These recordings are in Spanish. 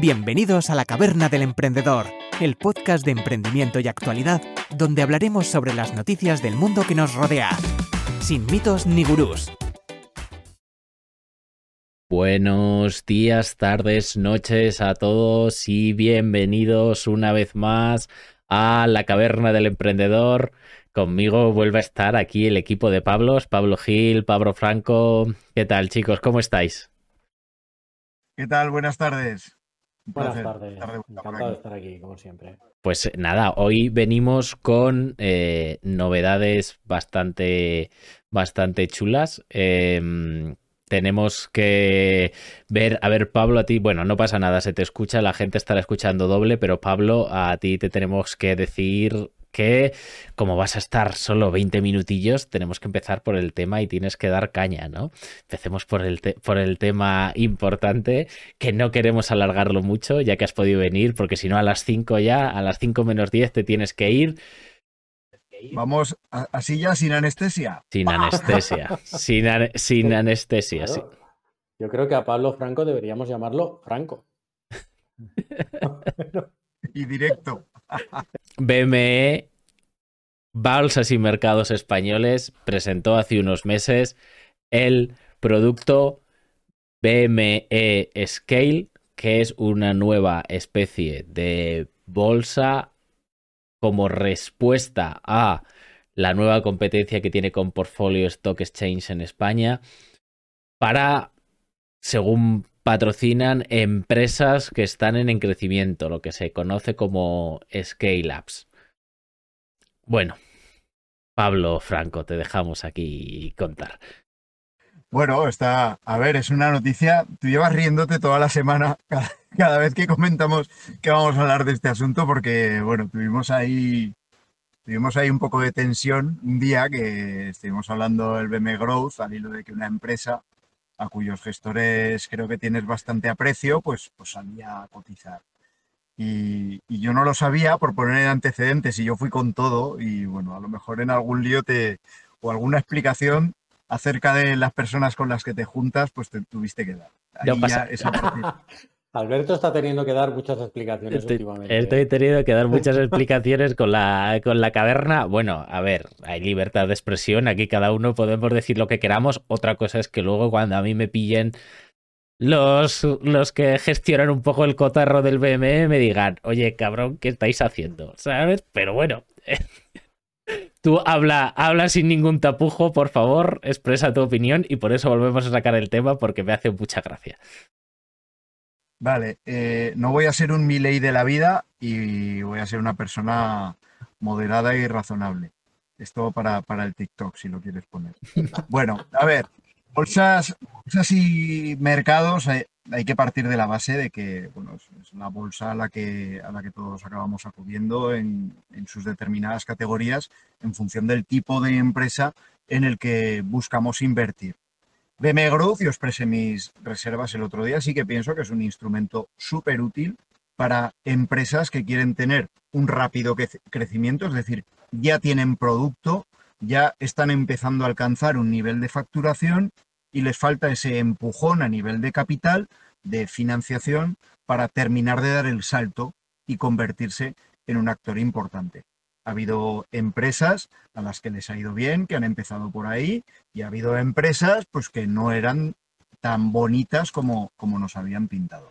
Bienvenidos a la Caverna del Emprendedor, el podcast de emprendimiento y actualidad, donde hablaremos sobre las noticias del mundo que nos rodea, sin mitos ni gurús. Buenos días, tardes, noches a todos y bienvenidos una vez más a la Caverna del Emprendedor. Conmigo vuelve a estar aquí el equipo de Pablos, Pablo Gil, Pablo Franco. ¿Qué tal, chicos? ¿Cómo estáis? ¿Qué tal? Buenas tardes. Buenas tardes. Encantado de estar aquí, como siempre. Pues nada, hoy venimos con eh, novedades bastante, bastante chulas. Em, tenemos que ver, a ver, Pablo, a ti, bueno, no pasa nada, se te escucha, la gente estará escuchando doble, pero Pablo, a ti te tenemos que decir que como vas a estar solo 20 minutillos, tenemos que empezar por el tema y tienes que dar caña, ¿no? Empecemos por el, por el tema importante, que no queremos alargarlo mucho, ya que has podido venir, porque si no a las 5 ya, a las 5 menos 10 te tienes que ir. Vamos así ya sin anestesia. Sin anestesia, sin, sin anestesia, sí. Yo creo que a Pablo Franco deberíamos llamarlo Franco. y directo. BME, Bolsas y Mercados Españoles, presentó hace unos meses el producto BME Scale, que es una nueva especie de bolsa como respuesta a la nueva competencia que tiene con Portfolio Stock Exchange en España para, según patrocinan empresas que están en crecimiento, lo que se conoce como scale-ups. Bueno, Pablo Franco, te dejamos aquí contar. Bueno, está, a ver, es una noticia, tú llevas riéndote toda la semana cada, vez que comentamos que vamos a hablar de este asunto porque, bueno, tuvimos ahí, tuvimos ahí un poco de tensión un día que estuvimos hablando del BM Growth al hilo de que una empresa a cuyos gestores creo que tienes bastante aprecio, pues, pues salía a cotizar. Y, yo no lo sabía por poner antecedentes y yo fui con todo y bueno, a lo mejor en algún lío te, o alguna explicación acerca de las personas con las que te juntas, pues te tuviste que dar. Ahí ya Alberto está teniendo que dar muchas explicaciones últimamente. Estoy teniendo que dar muchas explicaciones con la, con la caverna. Bueno, a ver, hay libertad de expresión, aquí cada uno podemos decir lo que queramos. Otra cosa es que luego cuando a mí me pillen los, los que gestionan un poco el cotarro del BME me digan, oye, cabrón, ¿qué estáis haciendo? ¿Sabes? Pero bueno. Tú habla, habla sin ningún tapujo, por favor, expresa tu opinión y por eso volvemos a sacar el tema porque me hace mucha gracia. Vale, eh, no voy a ser un Miley de la vida y voy a ser una persona moderada y razonable. Esto para, para el TikTok, si lo quieres poner. Bueno, a ver, bolsas, bolsas y mercados, hay, que partir de la base de que bueno, es la bolsa a la que, a la que todos acabamos acudiendo en, en sus determinadas categorías en función del tipo de empresa en el que buscamos invertir. BM Growth, yo expresé mis reservas el otro día, sí que pienso que es un instrumento súper útil para empresas que quieren tener un rápido crecimiento, es decir, ya tienen producto, ya están empezando a alcanzar un nivel de facturación y les falta ese empujón a nivel de capital, de financiación, para terminar de dar el salto y convertirse en un actor importante. Ha habido empresas a las que les ha ido bien, que han empezado por ahí, y ha habido empresas pues, que no eran tan bonitas como, como nos habían pintado.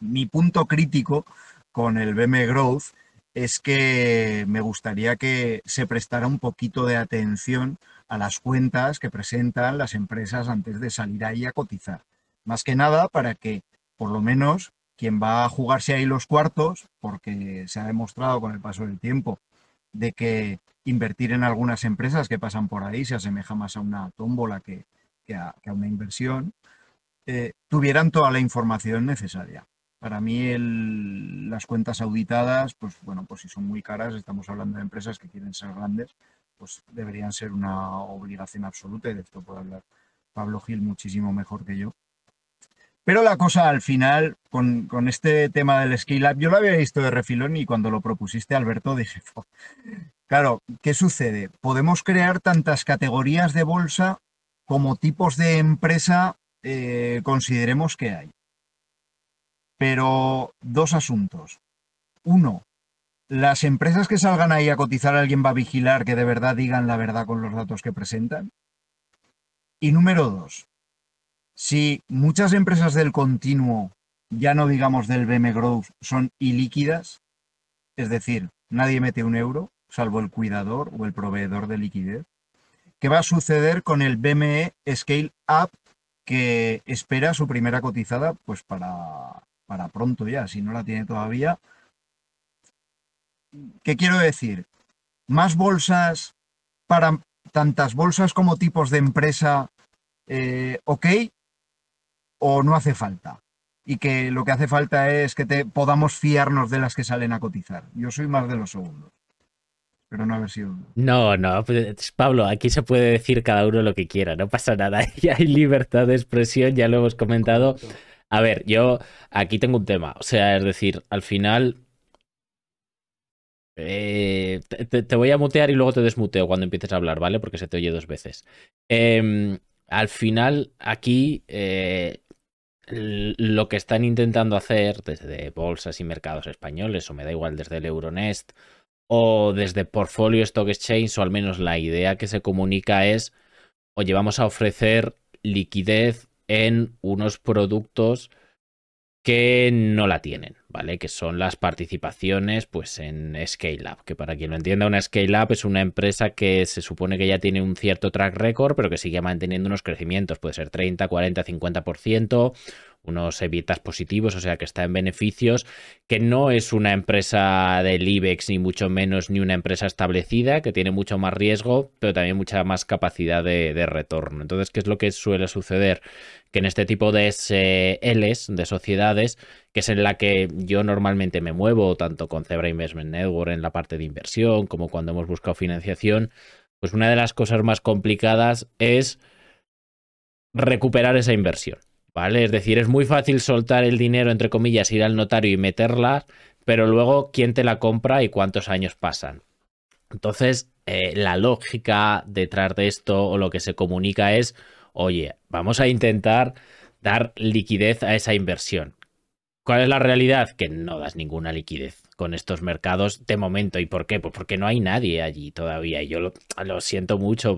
Mi punto crítico con el BM Growth es que me gustaría que se prestara un poquito de atención a las cuentas que presentan las empresas antes de salir ahí a cotizar. Más que nada para que, por lo menos, quien va a jugarse ahí los cuartos, porque se ha demostrado con el paso del tiempo de que invertir en algunas empresas que pasan por ahí se asemeja más a una tómbola que, a, una inversión, eh, tuvieran toda la información necesaria. Para mí las cuentas auditadas, pues bueno, pues si son muy caras, estamos hablando de empresas que quieren ser grandes, pues deberían ser una obligación absoluta y de esto puede hablar Pablo Gil muchísimo mejor que yo. Pero la cosa al final, con, este tema del scale up, yo lo había visto de refilón y cuando lo propusiste, Alberto, dije, claro, ¿qué sucede? Podemos crear tantas categorías de bolsa como tipos de empresa eh, consideremos que hay. Pero dos asuntos. Uno, las empresas que salgan ahí a cotizar, alguien va a vigilar que de verdad digan la verdad con los datos que presentan. Y número dos, si muchas empresas del continuo, ya no digamos del BM Growth, son ilíquidas, es decir, nadie mete un euro, salvo el cuidador o el proveedor de liquidez, ¿qué va a suceder con el BME Scale Up que espera su primera cotizada pues para, para pronto ya, si no la tiene todavía? ¿Qué quiero decir? Más bolsas para tantas bolsas como tipos de empresa, eh, ok, o no hace falta. Y que lo que hace falta es que te, podamos fiarnos de las que salen a cotizar. Yo soy más de los segundos. Pero no haber sido. No, no, pues, Pablo, aquí se puede decir cada uno lo que quiera, no pasa nada. Ya hay libertad de expresión, ya lo hemos comentado. A ver, yo aquí tengo un tema. O sea, es decir, al final eh, te, voy a mutear y luego te desmuteo cuando empieces a hablar, ¿vale? Porque se te oye dos veces. Em, al final, aquí eh, lo que están intentando hacer desde bolsas y mercados españoles, o me da igual desde el Euronest, o desde Portfolio Stock Exchange, o al menos la idea que se comunica es, oye, vamos a ofrecer liquidez en unos productos que no la tienen, ¿vale? Que son las participaciones pues en Scale Up, que para quien lo entienda, una Scale Up es una empresa que se supone que ya tiene un cierto track record, pero que sigue manteniendo unos crecimientos, puede ser 30, 40, 50%, unos evitas positivos, o sea que está en beneficios, que no es una empresa del IBEX ni mucho menos ni una empresa establecida, que tiene mucho más riesgo, pero también mucha más capacidad de, retorno. Entonces, ¿qué es lo que suele suceder? Que en este tipo de SLs, de sociedades, que es en la que yo normalmente me muevo, tanto con Zebra Investment Network en la parte de inversión, como cuando hemos buscado financiación, pues una de las cosas más complicadas es recuperar esa inversión. ¿Vale? Es decir, es muy fácil soltar el dinero, entre comillas, ir al notario y meterla, pero luego, ¿quién te la compra y cuántos años pasan? Entonces, eh, la lógica detrás de esto o lo que se comunica es, oye, vamos a intentar dar liquidez a esa inversión. ¿Cuál es la realidad? Que no das ninguna liquidez con estos mercados de momento. ¿Y por qué? Pues porque no hay nadie allí todavía. Y yo lo, lo siento mucho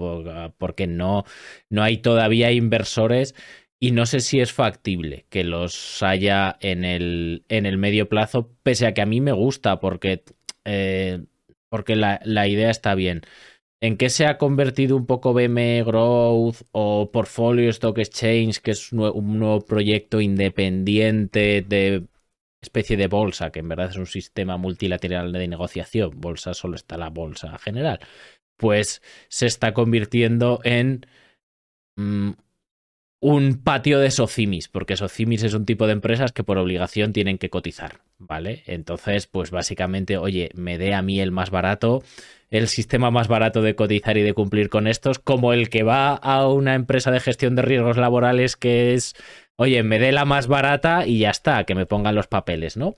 porque no, no hay todavía inversores y no sé si es factible que los haya en el, en el medio plazo, pese a que a mí me gusta porque, eh, porque la, idea está bien. ¿En qué se ha convertido un poco BME Growth o Portfolio Stock Exchange, que es un nuevo proyecto independiente de especie de bolsa, que en verdad es un sistema multilateral de negociación? Bolsa solo está la bolsa general. Pues se está convirtiendo en mm, un patio de socimis, porque socimis es un tipo de empresas que por obligación tienen que cotizar, ¿vale? Entonces, pues básicamente, oye, me dé a mí el más barato, el sistema más barato de cotizar y de cumplir con estos, como el que va a una empresa de gestión de riesgos laborales que es, oye, me dé la más barata y ya está, que me pongan los papeles, ¿no?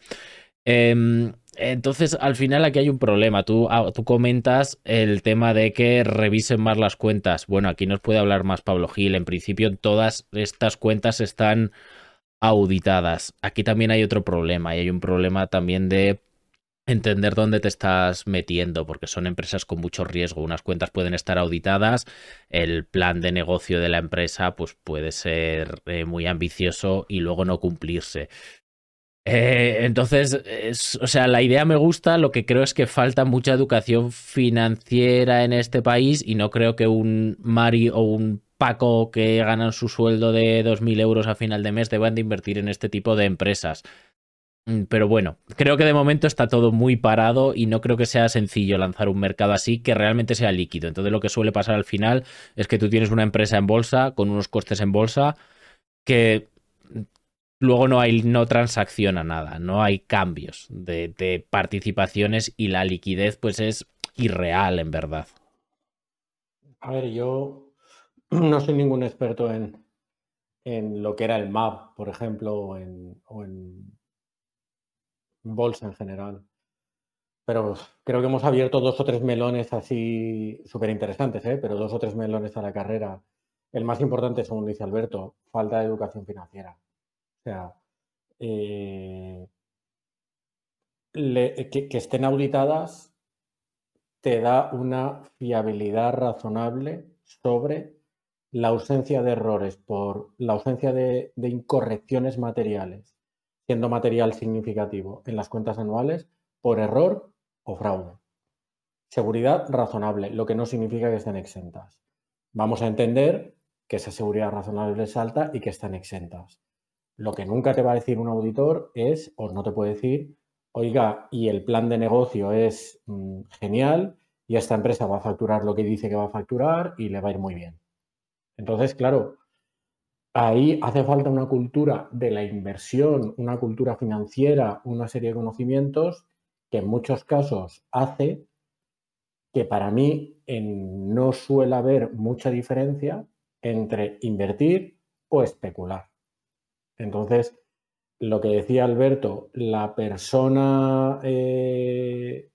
Eh, entonces, al final aquí hay un problema. Tú, ah, tú, comentas el tema de que revisen más las cuentas. Bueno, aquí nos puede hablar más Pablo Gil. En principio, todas estas cuentas están auditadas. Aquí también hay otro problema y hay un problema también de entender dónde te estás metiendo, porque son empresas con mucho riesgo. Unas cuentas pueden estar auditadas, el plan de negocio de la empresa pues puede ser eh, muy ambicioso y luego no cumplirse. Eh, entonces, o sea, la idea me gusta, lo que creo es que falta mucha educación financiera en este país y no creo que un Mari o un Paco que ganan su sueldo de 2.000 euros a final de mes deban de invertir en este tipo de empresas. Mm, pero bueno, creo que de momento está todo muy parado y no creo que sea sencillo lanzar un mercado así que realmente sea líquido. Entonces lo que suele pasar al final es que tú tienes una empresa en bolsa con unos costes en bolsa que luego no hay, no transacciona nada, no hay cambios de, participaciones y la liquidez pues es irreal en verdad. A ver, yo no soy ningún experto en, en lo que era el MAP, por ejemplo, o en, o en bolsa en general. Pero creo que hemos abierto dos o tres melones así súper interesantes, ¿eh? pero dos o tres melones a la carrera. El más importante, según dice Alberto, falta de educación financiera. Sea, eh, que, estén auditadas te da una fiabilidad razonable sobre la ausencia de errores por la ausencia de, de incorrecciones materiales, siendo material significativo en las cuentas anuales por error o fraude. Seguridad razonable, lo que no significa que estén exentas. Vamos a entender que esa seguridad razonable es alta y que están exentas. Lo que nunca te va a decir un auditor es, o no te puede decir, oiga, y el plan de negocio es mm, genial y esta empresa va a facturar lo que dice que va a facturar y le va a ir muy bien. Entonces, claro, ahí hace falta una cultura de la inversión, una cultura financiera, una serie de conocimientos que en muchos casos hace que para mí no suele haber mucha diferencia entre invertir o especular. Entonces, lo que decía Alberto, la persona, eh,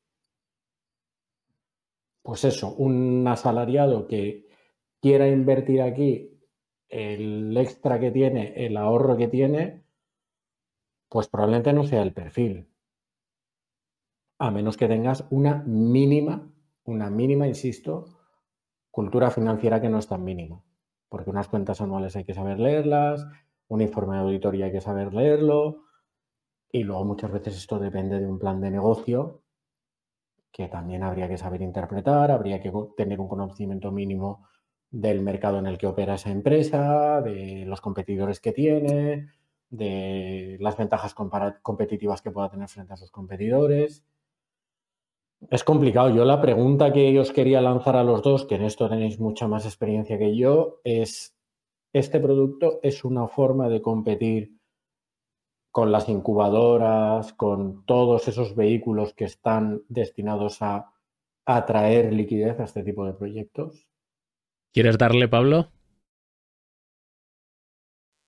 pues eso, un asalariado que quiera invertir aquí el extra que tiene, el ahorro que tiene, pues probablemente no sea el perfil. A menos que tengas una mínima, una mínima, insisto, cultura financiera que no es tan mínima. Porque unas cuentas anuales hay que saber leerlas, un informe de auditoría hay que saber leerlo y luego muchas veces esto depende de un plan de negocio que también habría que saber interpretar, habría que tener un conocimiento mínimo del mercado en el que opera esa empresa, de los competidores que tiene, de las ventajas competitivas que pueda tener frente a sus competidores. Es complicado. Yo la pregunta que os quería lanzar a los dos, que en esto tenéis mucha más experiencia que yo, es este producto es una forma de competir con las incubadoras, con todos esos vehículos que están destinados a atraer liquidez a este tipo de proyectos. ¿Quieres darle, Pablo?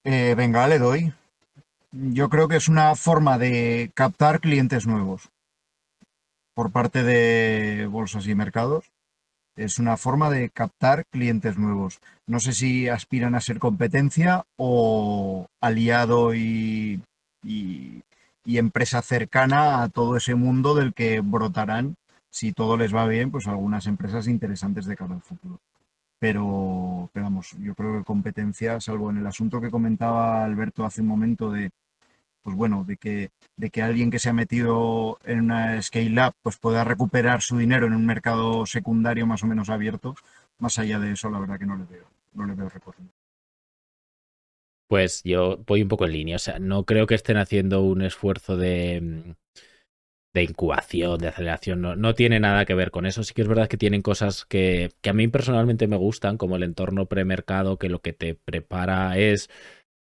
Eh, venga, le doy. Yo creo que es una forma de captar clientes nuevos por parte de bolsas y mercados es una forma de captar clientes nuevos. No sé si aspiran a ser competencia o aliado y, empresa cercana a todo ese mundo del que brotarán, si todo les va bien, pues algunas empresas interesantes de cara al futuro. Pero, pero vamos, yo creo que competencia, salvo en el asunto que comentaba Alberto hace un momento de pues bueno, de que, de que alguien que se ha metido en una scale-up pues pueda recuperar su dinero en un mercado secundario más o menos abierto, más allá de eso, la verdad que no le veo, no le veo recorrido. Pues yo voy un poco en línea, o sea, no creo que estén haciendo un esfuerzo de, de incubación, de aceleración, no, no, tiene nada que ver con eso. Sí que es verdad que tienen cosas que, que a mí personalmente me gustan, como el entorno premercado, que lo que te prepara es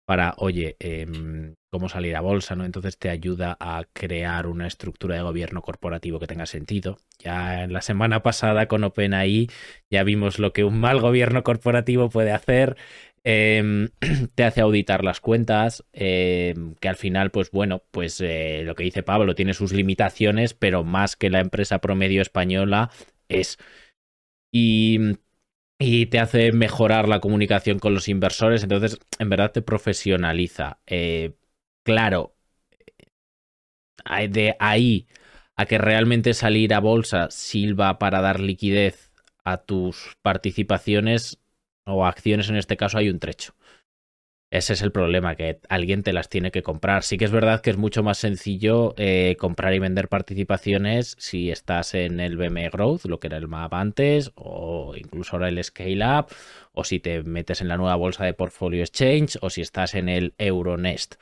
para, oye, em, cómo salir a bolsa, ¿no? Entonces te ayuda a crear una estructura de gobierno corporativo que tenga sentido. Ya en la semana pasada con OpenAI ya vimos lo que un mal gobierno corporativo puede hacer. Em, te hace auditar las cuentas, em, que al final, pues bueno, pues eh, lo que dice Pablo tiene sus limitaciones, pero más que la empresa promedio española es. Y te hace mejorar la comunicación con los inversores, entonces en verdad te profesionaliza. Eh, claro, de ahí a que realmente salir a bolsa sirva para dar liquidez a tus participaciones o acciones en este caso hay un trecho. Ese es el problema, que alguien te las tiene que comprar. Sí que es verdad que es mucho más sencillo eh, comprar y vender participaciones si estás en el BME Growth, lo que era el MAP antes, o incluso ahora el Scale Up, o si te metes en la nueva bolsa de Portfolio Exchange, o si estás en el Euronest.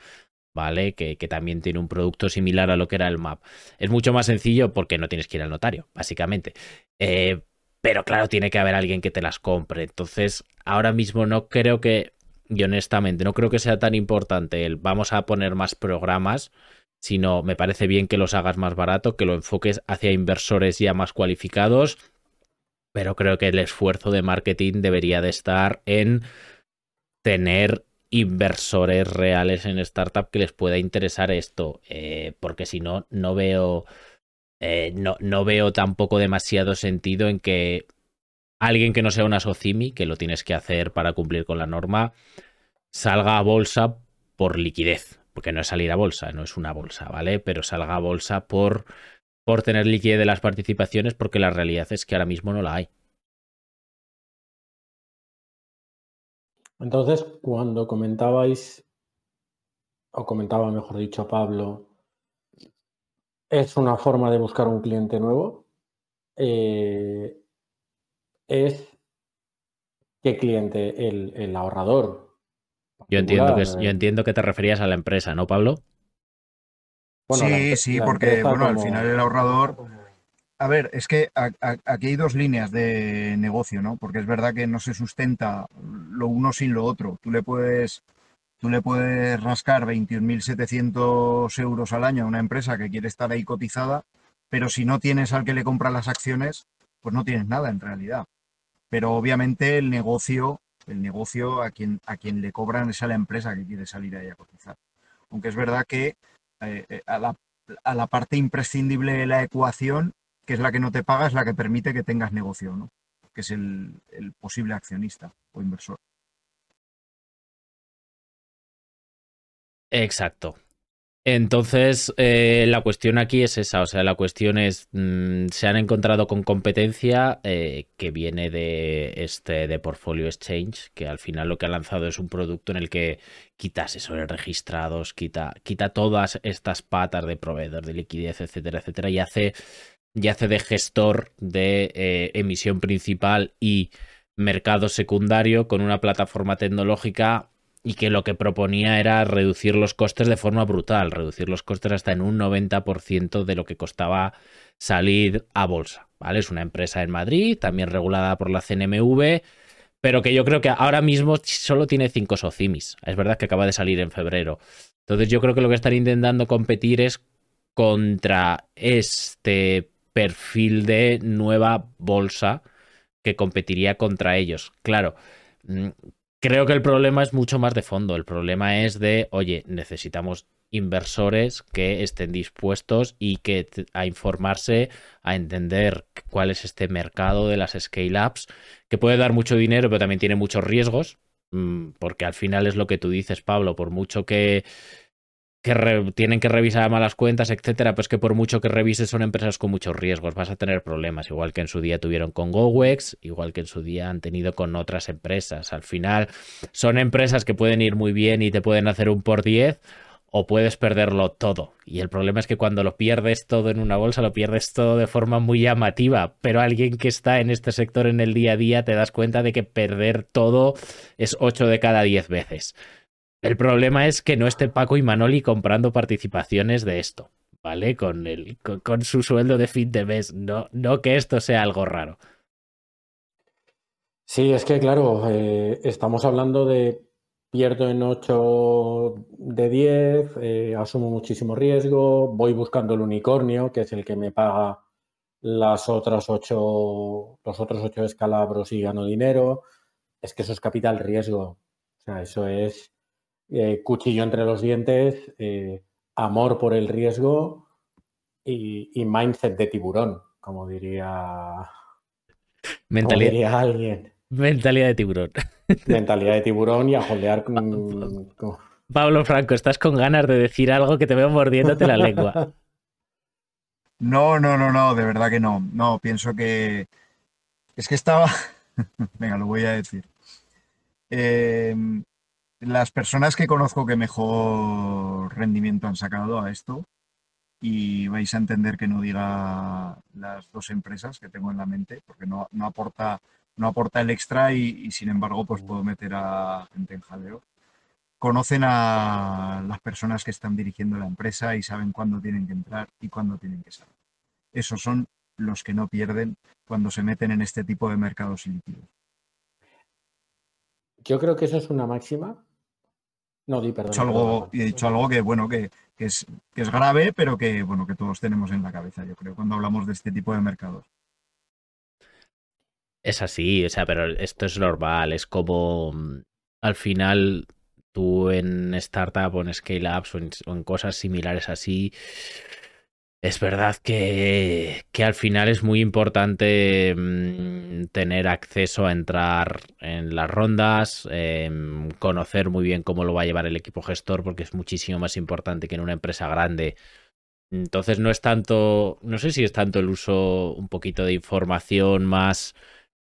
¿Vale? Que, también tiene un producto similar a lo que era el MAP. Es mucho más sencillo porque no tienes que ir al notario, básicamente. Eh, pero claro, tiene que haber alguien que te las compre. Entonces, ahora mismo no creo que y honestamente no creo que sea tan importante el vamos a poner más programas, sino me parece bien que los hagas más barato, que lo enfoques hacia inversores ya más cualificados, pero creo que el esfuerzo de marketing debería de estar en tener inversores reales en startup que les pueda interesar esto, eh, porque si no, no veo, eh, no, no veo tampoco demasiado sentido en que alguien que no sea una SOCIMI, que lo tienes que hacer para cumplir con la norma, salga a bolsa por liquidez. porque no es salir a bolsa, no es una bolsa, ¿vale? Pero salga a bolsa por, por tener liquidez de las participaciones, porque la realidad es que ahora mismo no la hay. Entonces, cuando comentabais, o comentaba mejor dicho Pablo, es una forma de buscar un cliente nuevo. Eh, es qué cliente, el, ahorrador. Yo entiendo, que, yo entiendo que te referías a la empresa, ¿no, Pablo? sí, sí, porque bueno, al final el ahorrador. A ver, es que aquí hay dos líneas de negocio, ¿no? Porque es verdad que no se sustenta lo uno sin lo otro. Tú le puedes, tú le puedes rascar 21.700 euros al año a una empresa que quiere estar ahí cotizada, pero si no tienes al que le compra las acciones, pues no tienes nada en realidad. Pero obviamente el negocio, el negocio a quien, a quien le cobran es a la empresa que quiere salir ahí a cotizar. Aunque es verdad que eh, eh, a, la, parte imprescindible de la ecuación, que es la que no te paga, es la que permite que tengas negocio, ¿no? que es el, el posible accionista o inversor. Exacto. Entonces, eh, la cuestión aquí es esa, o sea, la cuestión es, mm, se han encontrado con competencia eh, que viene de este de Portfolio Exchange, que al final lo que ha lanzado es un producto en el que quita asesores registrados, quita, todas estas patas de proveedor de liquidez, etcétera, etcétera, y hace, y hace de gestor de eh, emisión principal y mercado secundario con una plataforma tecnológica y que lo que proponía era reducir los costes de forma brutal, reducir los costes hasta en un 90% de lo que costaba salir a bolsa. ¿vale? Es una empresa en Madrid, también regulada por la CNMV, pero que yo creo que ahora mismo solo tiene cinco socimis. Es verdad que acaba de salir en febrero. Entonces yo creo que lo que están intentando competir es contra este perfil de nueva bolsa que competiría contra ellos. Claro, mm, Creo que el problema es mucho más de fondo. El problema es de, oye, necesitamos inversores que estén dispuestos y que a informarse, a entender cuál es este mercado de las scale-ups, que puede dar mucho dinero, pero también tiene muchos riesgos, mm, porque al final es lo que tú dices, Pablo, por mucho que que tienen que revisar malas cuentas, etcétera, pues que por mucho que revises son empresas con muchos riesgos, vas a tener problemas, igual que en su día tuvieron con GoWex, igual que en su día han tenido con otras empresas. Al final son empresas que pueden ir muy bien y te pueden hacer un por 10 o puedes perderlo todo. Y el problema es que cuando lo pierdes todo en una bolsa, lo pierdes todo de forma muy llamativa, pero alguien que está en este sector en el día a día te das cuenta de que perder todo es 8 de cada 10 veces. El problema es que no esté Paco y Manoli comprando participaciones de esto, ¿vale? Con, el, con, su sueldo de fin de mes, no, no que esto sea algo raro. Sí, es que claro, eh, estamos hablando de pierdo en 8 de 10, eh, asumo muchísimo riesgo, voy buscando el unicornio, que es el que me paga las otras 8, los otros 8 escalabros y gano dinero. Es que eso es capital riesgo. O sea, eso es eh, cuchillo entre los dientes, eh, amor por el riesgo y, mindset de tiburón, como diría, mentalidad, alguien. Mentalidad de tiburón. Mentalidad de tiburón y a holdear Pablo Franco, estás con ganas de decir algo que te veo mordiéndote la lengua. No, no, no, no, de verdad que no. No, pienso que. Es que estaba. Venga, lo voy a decir. Eh, las personas que conozco que mejor rendimiento han sacado a esto, y vais a entender que no diga las dos empresas que tengo en la mente, porque no, aporta, no aporta el extra y, sin embargo pues puedo meter a gente en jaleo. Conocen a las personas que están dirigiendo la empresa y saben cuándo tienen que entrar y cuándo tienen que salir. Esos son los que no pierden cuando se meten en este tipo de mercados ilíquidos. Yo creo que eso es una máxima no, di perdón. He dicho algo, he dicho algo que, bueno, que, es, que es grave, pero que, bueno, que todos tenemos en la cabeza, yo creo, cuando hablamos de este tipo de mercados. Es así, o sea, pero esto es normal, es como mm, al final tú en startup o en scale ups o en, cosas similares así, Es verdad que, que al final es muy importante mm, tener acceso a entrar en las rondas, em, conocer muy bien cómo lo va a llevar el equipo gestor, porque es muchísimo más importante que en una empresa grande. Entonces no es tanto, no sé si es tanto el uso un poquito de información más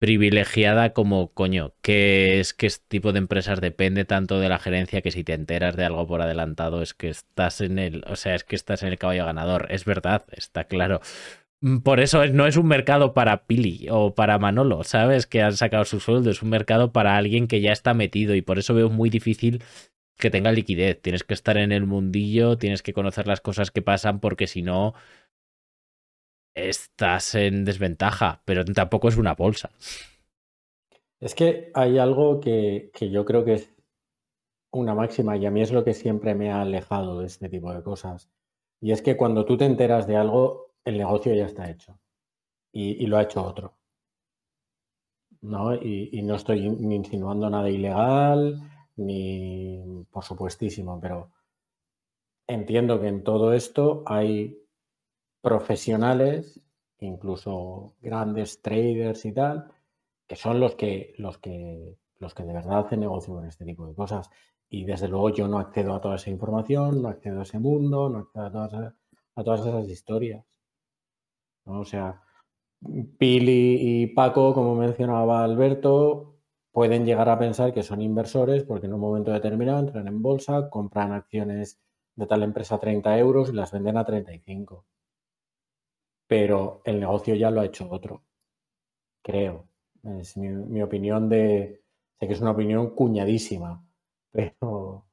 privilegiada como, coño, que es que este tipo de empresas depende tanto de la gerencia que si te enteras de algo por adelantado es que estás en el, o sea, es que estás en el caballo ganador. Es verdad, está claro. Mm, por eso no es un mercado para Pili o para Manolo, ¿sabes? Que han sacado su sueldo, es un mercado para alguien que ya está metido y por eso veo muy difícil que tenga liquidez. Tienes que estar en el mundillo, tienes que conocer las cosas que pasan porque si no, estás en desventaja, pero tampoco es una bolsa. Es que hay algo que, yo creo que es una máxima y a mí es lo que siempre me ha alejado de este tipo de cosas. Y es que cuando tú te enteras de algo, el negocio ya está hecho y, lo ha hecho otro. ¿no? Y, y, no estoy ni insinuando nada ilegal, ni por supuestísimo, pero entiendo que en todo esto hay profesionales, incluso grandes traders y tal, que son los que, los que, los que de verdad hacen negocio con este tipo de cosas. Y desde luego yo no accedo a toda esa información, no accedo a ese mundo, no accedo a todas, a todas esas historias. O sea, Pili y Paco, como mencionaba Alberto, pueden llegar a pensar que son inversores porque en un momento determinado entran en bolsa, compran acciones de tal empresa a 30 euros y las venden a 35 pero el negocio ya lo ha hecho otro, creo. Es mi, opinión de, sé que es una opinión cuñadísima, pero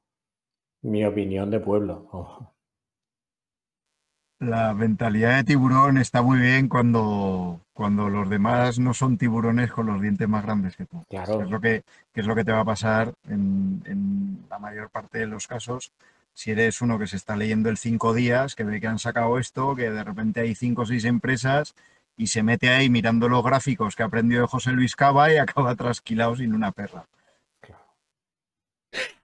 mi opinión de pueblo. La mentalidad de tiburón está muy bien cuando, cuando los demás no son tiburones con los dientes más grandes que tú. Claro. es lo que, es lo que te va a pasar en, en la mayor parte de los casos si eres uno que se está leyendo el cinco días, que ve que han sacado esto, que de repente hay cinco o seis empresas y se mete ahí mirando los gráficos que ha aprendido de José Luis Cava y acaba trasquilado sin una perra.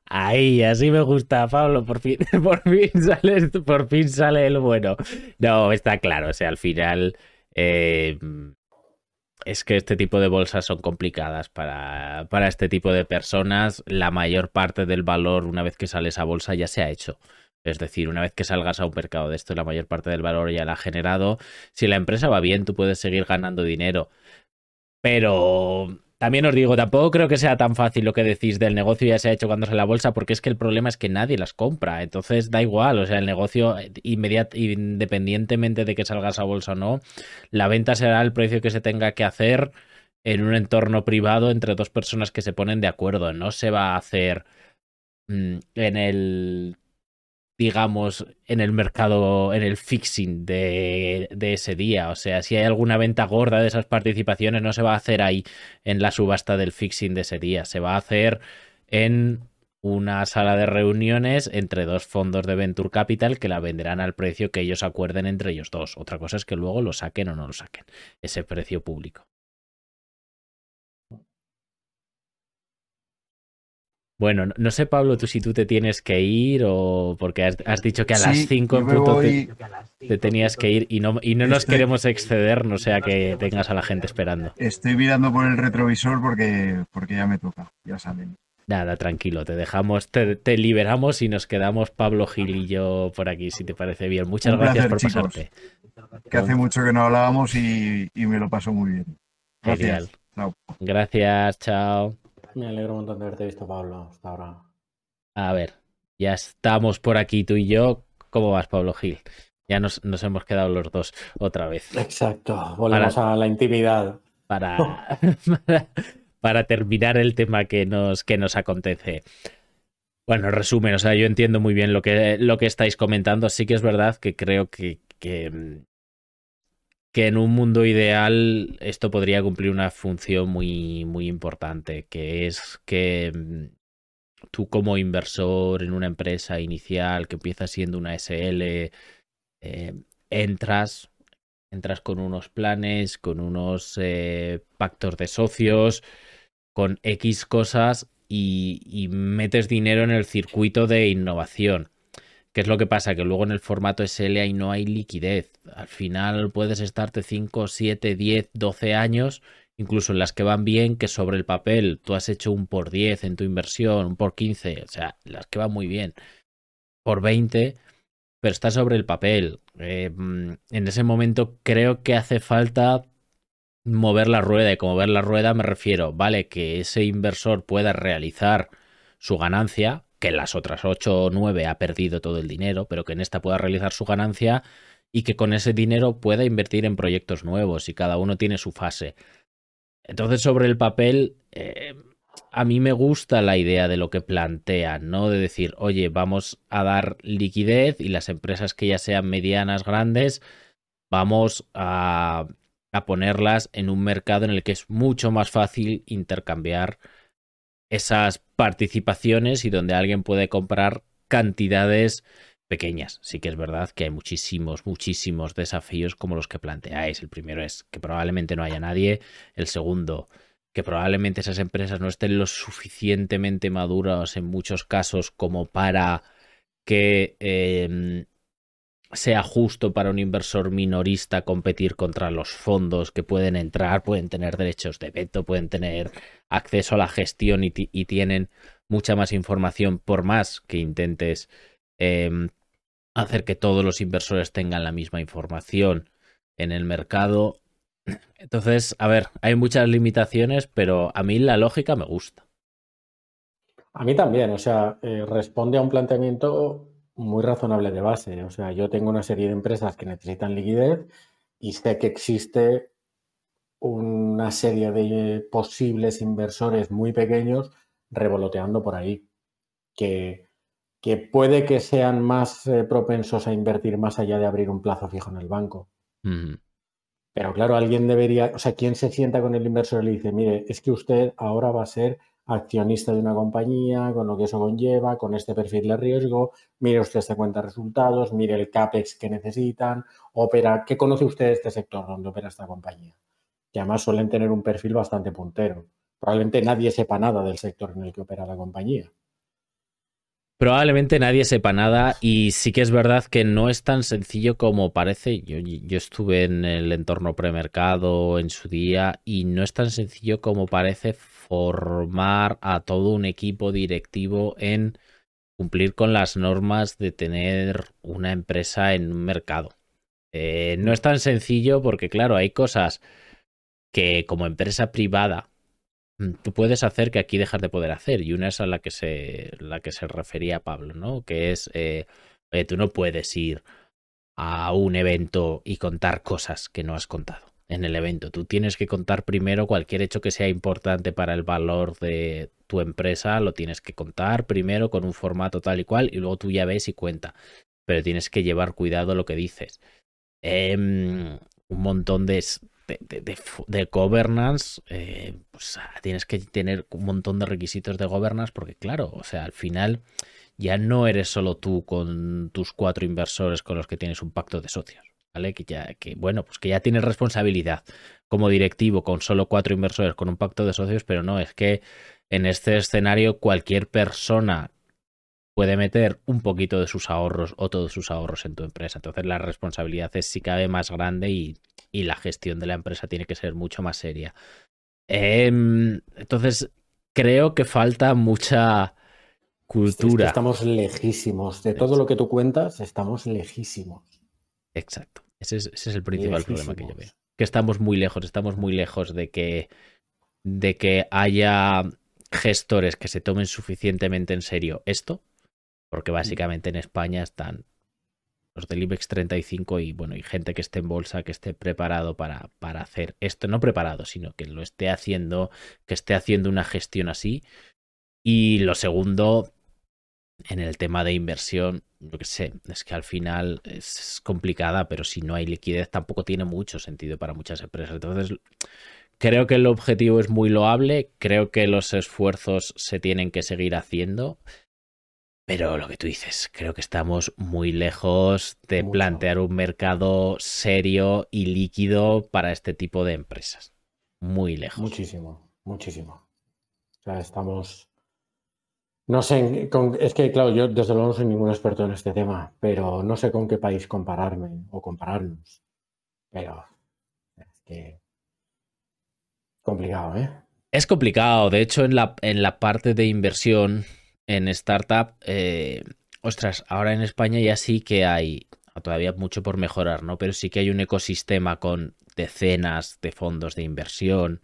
Ahí, así me gusta, Pablo. Por fin, por fin sale, por fin sale el bueno. No, está claro. O sea, al final. Eh, es que este tipo de bolsas son complicadas para, para este tipo de personas. La mayor parte del valor, una vez que sale esa bolsa, ya se ha hecho. Es decir, una vez que salgas a un mercado de esto, la mayor parte del valor ya la ha generado. Si la empresa va bien, tú puedes seguir ganando dinero. Pero también os digo, tampoco creo que sea tan fácil lo que decís del negocio ya se ha hecho cuando sale la bolsa, porque es que el problema es que nadie las compra. Entonces da igual, o sea, el negocio, eh, independientemente de que salgas a bolsa o no, la venta será el precio que se tenga que hacer en un entorno privado entre dos personas que se ponen de acuerdo. No se va a hacer mm, en el digamos, en el mercado, en el fixing de, ese día. O sea, si hay alguna venta gorda de esas participaciones, no se va a hacer ahí en la subasta del fixing de ese día. Se va a hacer en una sala de reuniones entre dos fondos de Venture Capital que la venderán al precio que ellos acuerden entre ellos dos. Otra cosa es que luego lo saquen o no lo saquen, ese precio público. Bueno, no sé, Pablo, tú si tú te tienes que ir o porque has, dicho que a las 5 en punto te, tenías que ir y no, y no nos queremos exceder, no sea que tengas a la gente esperando. Estoy mirando por el retrovisor porque, porque ya me toca, ya salen. Nada, tranquilo, te dejamos, te, liberamos y nos quedamos Pablo Gil y yo por aquí, si te parece bien. Muchas gracias por pasarte. Que hace mucho que no hablábamos y, me lo paso muy bien. Gracias. Gracias, chao. Me alegro un montón de haberte visto, Pablo, hasta ahora. A ver, ya estamos por aquí tú y yo. ¿Cómo vas, Pablo Gil? Ya nos, hemos quedado los dos otra vez. Exacto, volvemos a la intimidad. Para, para, terminar el tema que nos, que nos acontece. Bueno, resumen, o sea, yo entiendo muy bien lo que, lo que estáis comentando. Sí que es verdad que creo que, que, que en un mundo ideal esto podría cumplir una función muy, muy importante, que es que mm, tú como inversor en una empresa inicial que empieza siendo una SL, eh, entras, entras con unos planes, con unos eh, pactos de socios, con X cosas y, y metes dinero en el circuito de innovación ¿Qué es lo que pasa? Que luego en el formato SL ahí no hay liquidez. Al final puedes estarte 5, 7, 10, 12 años, incluso en las que van bien, que sobre el papel tú has hecho un por 10 en tu inversión, un por 15, o sea, las que van muy bien, por 20, pero está sobre el papel. Eh, mm, en ese momento creo que hace falta mover la rueda y como ver la rueda me refiero, vale, que ese inversor pueda realizar su ganancia, que en las otras 8 o 9 ha perdido todo el dinero, pero que en esta pueda realizar su ganancia y que con ese dinero pueda invertir en proyectos nuevos y cada uno tiene su fase. Entonces sobre el papel, eh, a mí me gusta la idea de lo que plantean, ¿no? De decir, oye, vamos a dar liquidez y las empresas que ya sean medianas, grandes, vamos a, a ponerlas en un mercado en el que es mucho más fácil intercambiar esas participaciones y donde alguien puede comprar cantidades pequeñas. Sí que es verdad que hay muchísimos, muchísimos desafíos como los que planteáis. El primero es que probablemente no haya nadie. El segundo, que probablemente esas empresas no estén lo suficientemente maduras en muchos casos como para que em, sea justo para un inversor minorista competir contra los fondos que pueden entrar, pueden tener derechos de veto, pueden tener acceso a la gestión y, tienen mucha más información por más que intentes em, hacer que todos los inversores tengan la misma información en el mercado. Entonces, a ver, hay muchas limitaciones, pero a mí la lógica me gusta. A mí también, o sea, eh, responde a un planteamiento muy razonable de base. O sea, yo tengo una serie de empresas que necesitan liquidez y sé que existe una serie de posibles inversores muy pequeños revoloteando por ahí, que, que puede que sean más eh, propensos a invertir más allá de abrir un plazo fijo en el banco. Pero claro, alguien debería, o sea, ¿quién se sienta con el inversor y le dice, mire, es que usted ahora va a ser accionista de una compañía, con lo que eso conlleva, con este perfil de riesgo, mire usted esta cuenta de resultados, mire el CAPEX que necesitan, opera, ¿qué conoce usted de este sector donde opera esta compañía? Que además suelen tener un perfil bastante puntero. Probablemente nadie sepa nada del sector en el que opera la compañía. Probablemente nadie sepa nada y sí que es verdad que no es tan sencillo como parece. Yo, yo, estuve en el entorno premercado en su día y no es tan sencillo como parece formar a todo un equipo directivo en cumplir con las normas de tener una empresa en un mercado. Eh, no es tan sencillo porque, claro, hay cosas que como empresa privada tú puedes hacer que aquí dejas de poder hacer. Y una es a la que se, la que se refería Pablo, ¿no? Que es, eh, tú no puedes ir a un evento y contar cosas que no has contado en el evento. Tú tienes que contar primero cualquier hecho que sea importante para el valor de tu empresa, lo tienes que contar primero con un formato tal y cual y luego tú ya ves y cuenta. Pero tienes que llevar cuidado lo que dices. Em, un montón de, de, governance, eh, pues, ah, tienes que tener un montón de requisitos de governance porque claro, o sea, al final ya no eres solo tú con tus cuatro inversores con los que tienes un pacto de socios. Que ya, que bueno, pues que ya tienes responsabilidad como directivo con solo cuatro inversores, con un pacto de socios, pero no, es que en este escenario cualquier persona puede meter un poquito de sus ahorros o todos sus ahorros en tu empresa. Entonces la responsabilidad es si cabe más grande y, y la gestión de la empresa tiene que ser mucho más seria. Em, entonces creo que falta mucha cultura. estamos lejísimos. De todo lo que tú cuentas, estamos lejísimos. Exacto. Ese es, el principal problema que yo veo. Que estamos muy lejos, estamos muy lejos de que, de que haya gestores que se tomen suficientemente en serio esto, porque mm. básicamente en España están los del IBEX 35 y bueno, y gente que esté en bolsa, que esté preparado para, para hacer esto, no preparado, sino que lo esté haciendo, que esté haciendo una gestión así. Y lo segundo, en el tema de inversión, yo que sé, es que al final es complicada, pero si no hay liquidez tampoco tiene mucho sentido para muchas empresas. Entonces, creo que el objetivo es muy loable, creo que los esfuerzos se tienen que seguir haciendo, pero lo que tú dices, creo que estamos muy lejos de plantear un mercado serio y líquido para este tipo de empresas. Muy lejos. Muchísimo, muchísimo. O sea, estamos No sé, es que claro, yo desde luego no soy ningún experto en este tema, pero no sé con qué país compararme o compararnos. Pero es que complicado, ¿eh? Es complicado. De hecho, en la, en la parte de inversión en startup, eh, ostras, ahora en España ya sí que hay todavía mucho por mejorar, ¿no? Pero sí que hay un ecosistema con decenas de fondos de inversión,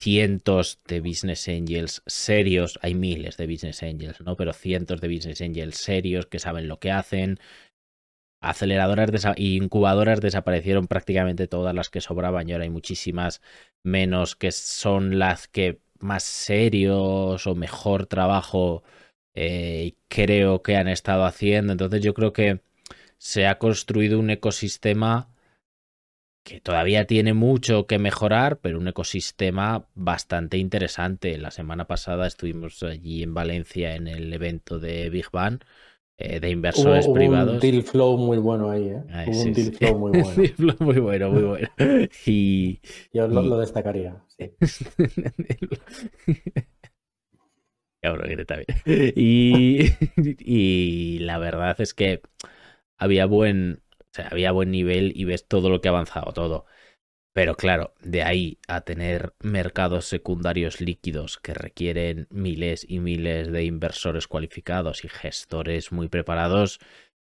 cientos de business angels serios, hay miles de business angels, ¿no? Pero cientos de business angels serios que saben lo que hacen. Aceleradoras y incubadoras desaparecieron prácticamente todas las que sobraban y ahora hay muchísimas menos que son las que más serios o mejor trabajo eh, creo que han estado haciendo. Entonces yo creo que se ha construido un ecosistema que todavía tiene mucho que mejorar, pero un ecosistema bastante interesante. La semana pasada estuvimos allí en Valencia en el evento de Big Bang eh, de inversores privados. un deal flow muy bueno ahí, ¿eh? hubo un deal flow muy bueno. deal flow muy bueno, muy bueno. Y, Yo lo, destacaría. Sí. Y, y la verdad es que había buen, o sea, había buen nivel y ves todo lo que ha avanzado, todo. Pero claro, de ahí a tener mercados secundarios líquidos que requieren miles y miles de inversores cualificados y gestores muy preparados,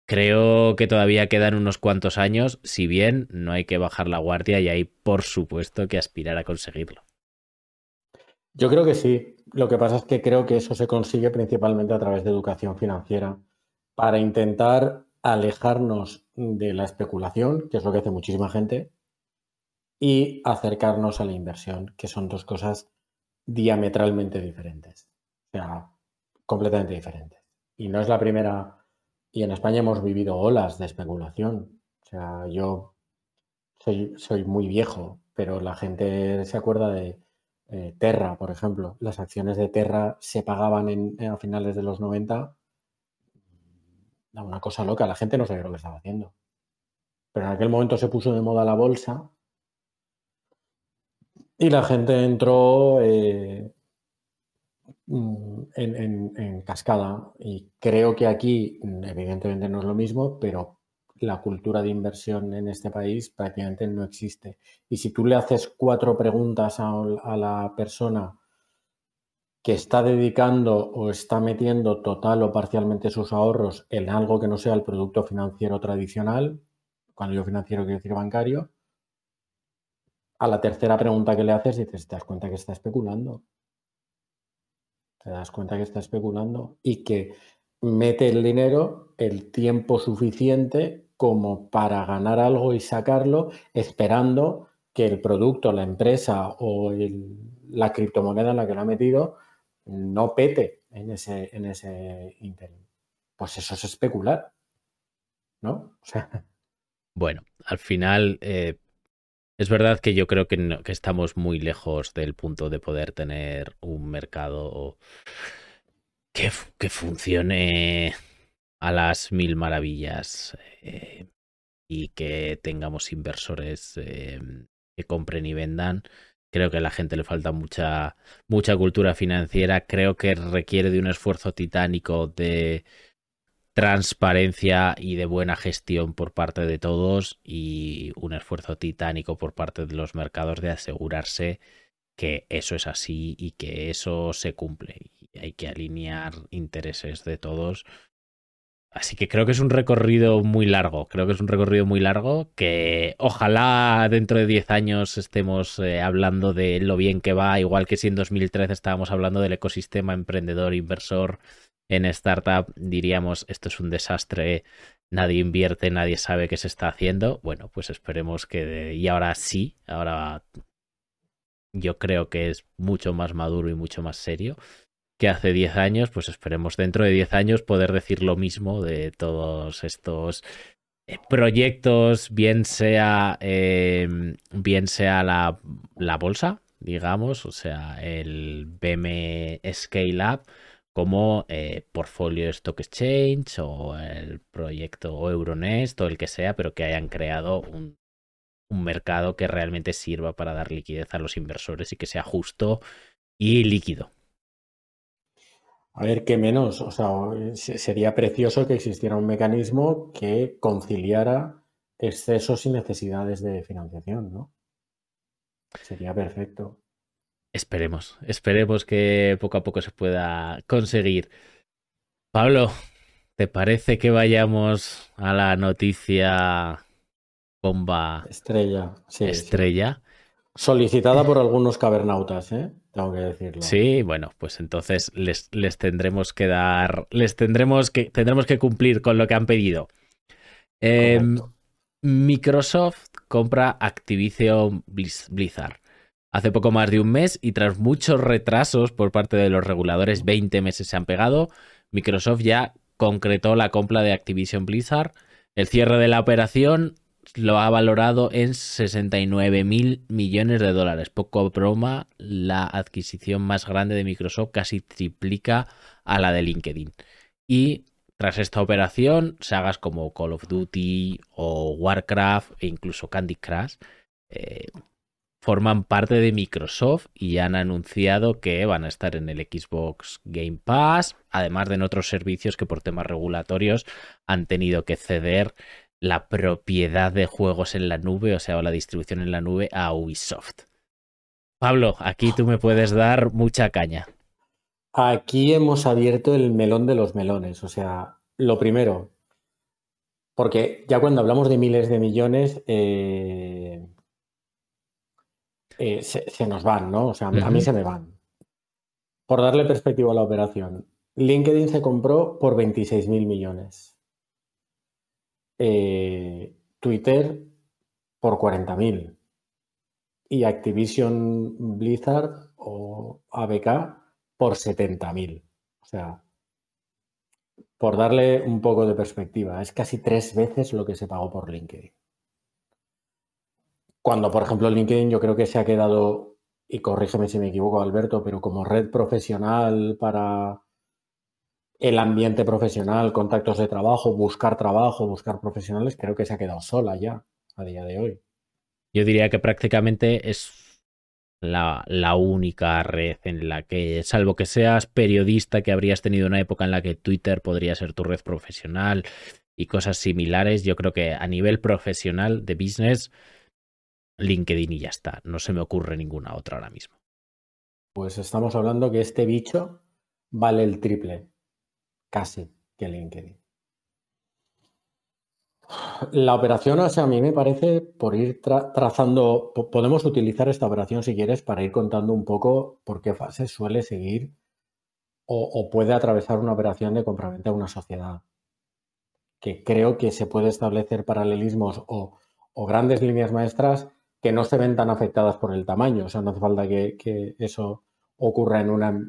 creo que todavía quedan unos cuantos años, si bien no hay que bajar la guardia y hay por supuesto que aspirar a conseguirlo. Yo creo que sí. Lo que pasa es que creo que eso se consigue principalmente a través de educación financiera para intentar alejarnos de la especulación, que es lo que hace muchísima gente, y acercarnos a la inversión, que son dos cosas diametralmente diferentes. O sea, completamente diferentes. Y no es la primera, y en España hemos vivido olas de especulación. O sea, yo soy, muy viejo, pero la gente se acuerda de eh, Terra, por ejemplo. Las acciones de Terra se pagaban en, a finales de los 90 una cosa loca, la gente no sabía lo que estaba haciendo. Pero en aquel momento se puso de moda la bolsa y la gente entró eh, mm, en, cascada. Y creo que aquí, evidentemente, no es lo mismo, pero la cultura de inversión en este país prácticamente no existe. Y si tú le haces cuatro preguntas a, la persona que está dedicando o está metiendo total o parcialmente sus ahorros en algo que no sea el producto financiero tradicional, cuando yo financiero quiero decir bancario, a la tercera pregunta que le haces dices, ¿te das cuenta que está especulando? ¿Te das cuenta que está especulando? Y que mete el dinero el tiempo suficiente como para ganar algo y sacarlo, esperando que el producto, la empresa o la criptomoneda en la que lo ha metido no pete en ese, en ese. Pues eso es especular, ¿no? Bueno, al final eh, es verdad que yo creo que, que, estamos muy lejos del punto de poder tener un mercado que, que funcione a las mil maravillas eh, y que tengamos inversores eh, que compren y vendan Creo que a la gente le falta mucha, mucha cultura financiera. Creo que requiere de un esfuerzo titánico de transparencia y de buena gestión por parte de todos y un esfuerzo titánico por parte de los mercados de asegurarse que eso es así y que eso se cumple. Y hay que alinear intereses de todos Así que creo que es un recorrido muy largo, creo que es un recorrido muy largo que ojalá dentro de 10 años estemos eh, hablando de lo bien que va, igual que si en 2013 estábamos hablando del ecosistema emprendedor, inversor en startup, diríamos esto es un desastre, nadie invierte, nadie sabe qué se está haciendo. Bueno, pues esperemos que... Y ahora sí, ahora yo creo que es mucho más maduro y mucho más serio que hace 10 años, pues esperemos dentro de 10 años poder decir lo mismo de todos estos eh, proyectos, bien sea, em, bien sea la, la, bolsa, digamos, o sea, el BM Scale Up, como eh, Portfolio Stock Exchange o el proyecto Euronest o el que sea, pero que hayan creado un, un mercado que realmente sirva para dar liquidez a los inversores y que sea justo y líquido. A ver, qué menos. O sea, sería precioso que existiera un mecanismo que conciliara excesos y necesidades de financiación, ¿no? Sería perfecto. Esperemos, esperemos que poco a poco se pueda conseguir. Pablo, ¿te parece que vayamos a la noticia bomba estrella? estrella. Solicitada por algunos cavernautas, ¿eh? Tengo que decirlo. Sí, bueno, pues entonces les, les tendremos que dar, les tendremos que, tendremos que cumplir con lo que han pedido. Em, Microsoft compra Activision Blizzard. Hace poco más de un mes y tras muchos retrasos por parte de los reguladores, 20 meses se han pegado, Microsoft ya concretó la compra de Activision Blizzard. El cierre de la operación lo ha valorado en 69 mil millones de dólares. Poco broma, la adquisición más grande de Microsoft casi triplica a la de LinkedIn. Y tras esta operación, sagas como Call of Duty o Warcraft e incluso Candy Crush eh, forman parte de Microsoft y han anunciado que van a estar en el Xbox Game Pass, además de en otros servicios que por temas regulatorios han tenido que ceder la propiedad de juegos en la nube, o sea, la distribución en la nube a Ubisoft. Pablo, aquí tú me puedes dar mucha caña. Aquí hemos abierto el melón de los melones, o sea, lo primero, porque ya cuando hablamos de miles de millones, eh, eh, se, nos van, ¿no? O sea, a mí se me van. Por darle perspectiva a la operación, LinkedIn se compró por 26 mil millones. Eh, Twitter por 40.000 y Activision Blizzard o ABK por 70.000. O sea, por darle un poco de perspectiva, es casi tres veces lo que se pagó por LinkedIn. Cuando, por ejemplo, LinkedIn yo creo que se ha quedado, y corrígeme si me equivoco, Alberto, pero como red profesional para el ambiente profesional, contactos de trabajo, buscar trabajo, buscar profesionales, creo que se ha quedado sola ya a día de hoy. Yo diría que prácticamente es la, la, única red en la que, salvo que seas periodista, que habrías tenido una época en la que Twitter podría ser tu red profesional y cosas similares, yo creo que a nivel profesional de business, LinkedIn y ya está. No se me ocurre ninguna otra ahora mismo. Pues estamos hablando que este bicho vale el triple casi que LinkedIn. La operación, o sea, a mí me parece, por ir trazando, podemos utilizar esta operación si quieres para ir contando un poco por qué fase suele seguir o, puede atravesar una operación de compraventa a una sociedad. Que creo que se puede establecer paralelismos o, grandes líneas maestras que no se ven tan afectadas por el tamaño. O sea, no hace falta que eso ocurra en una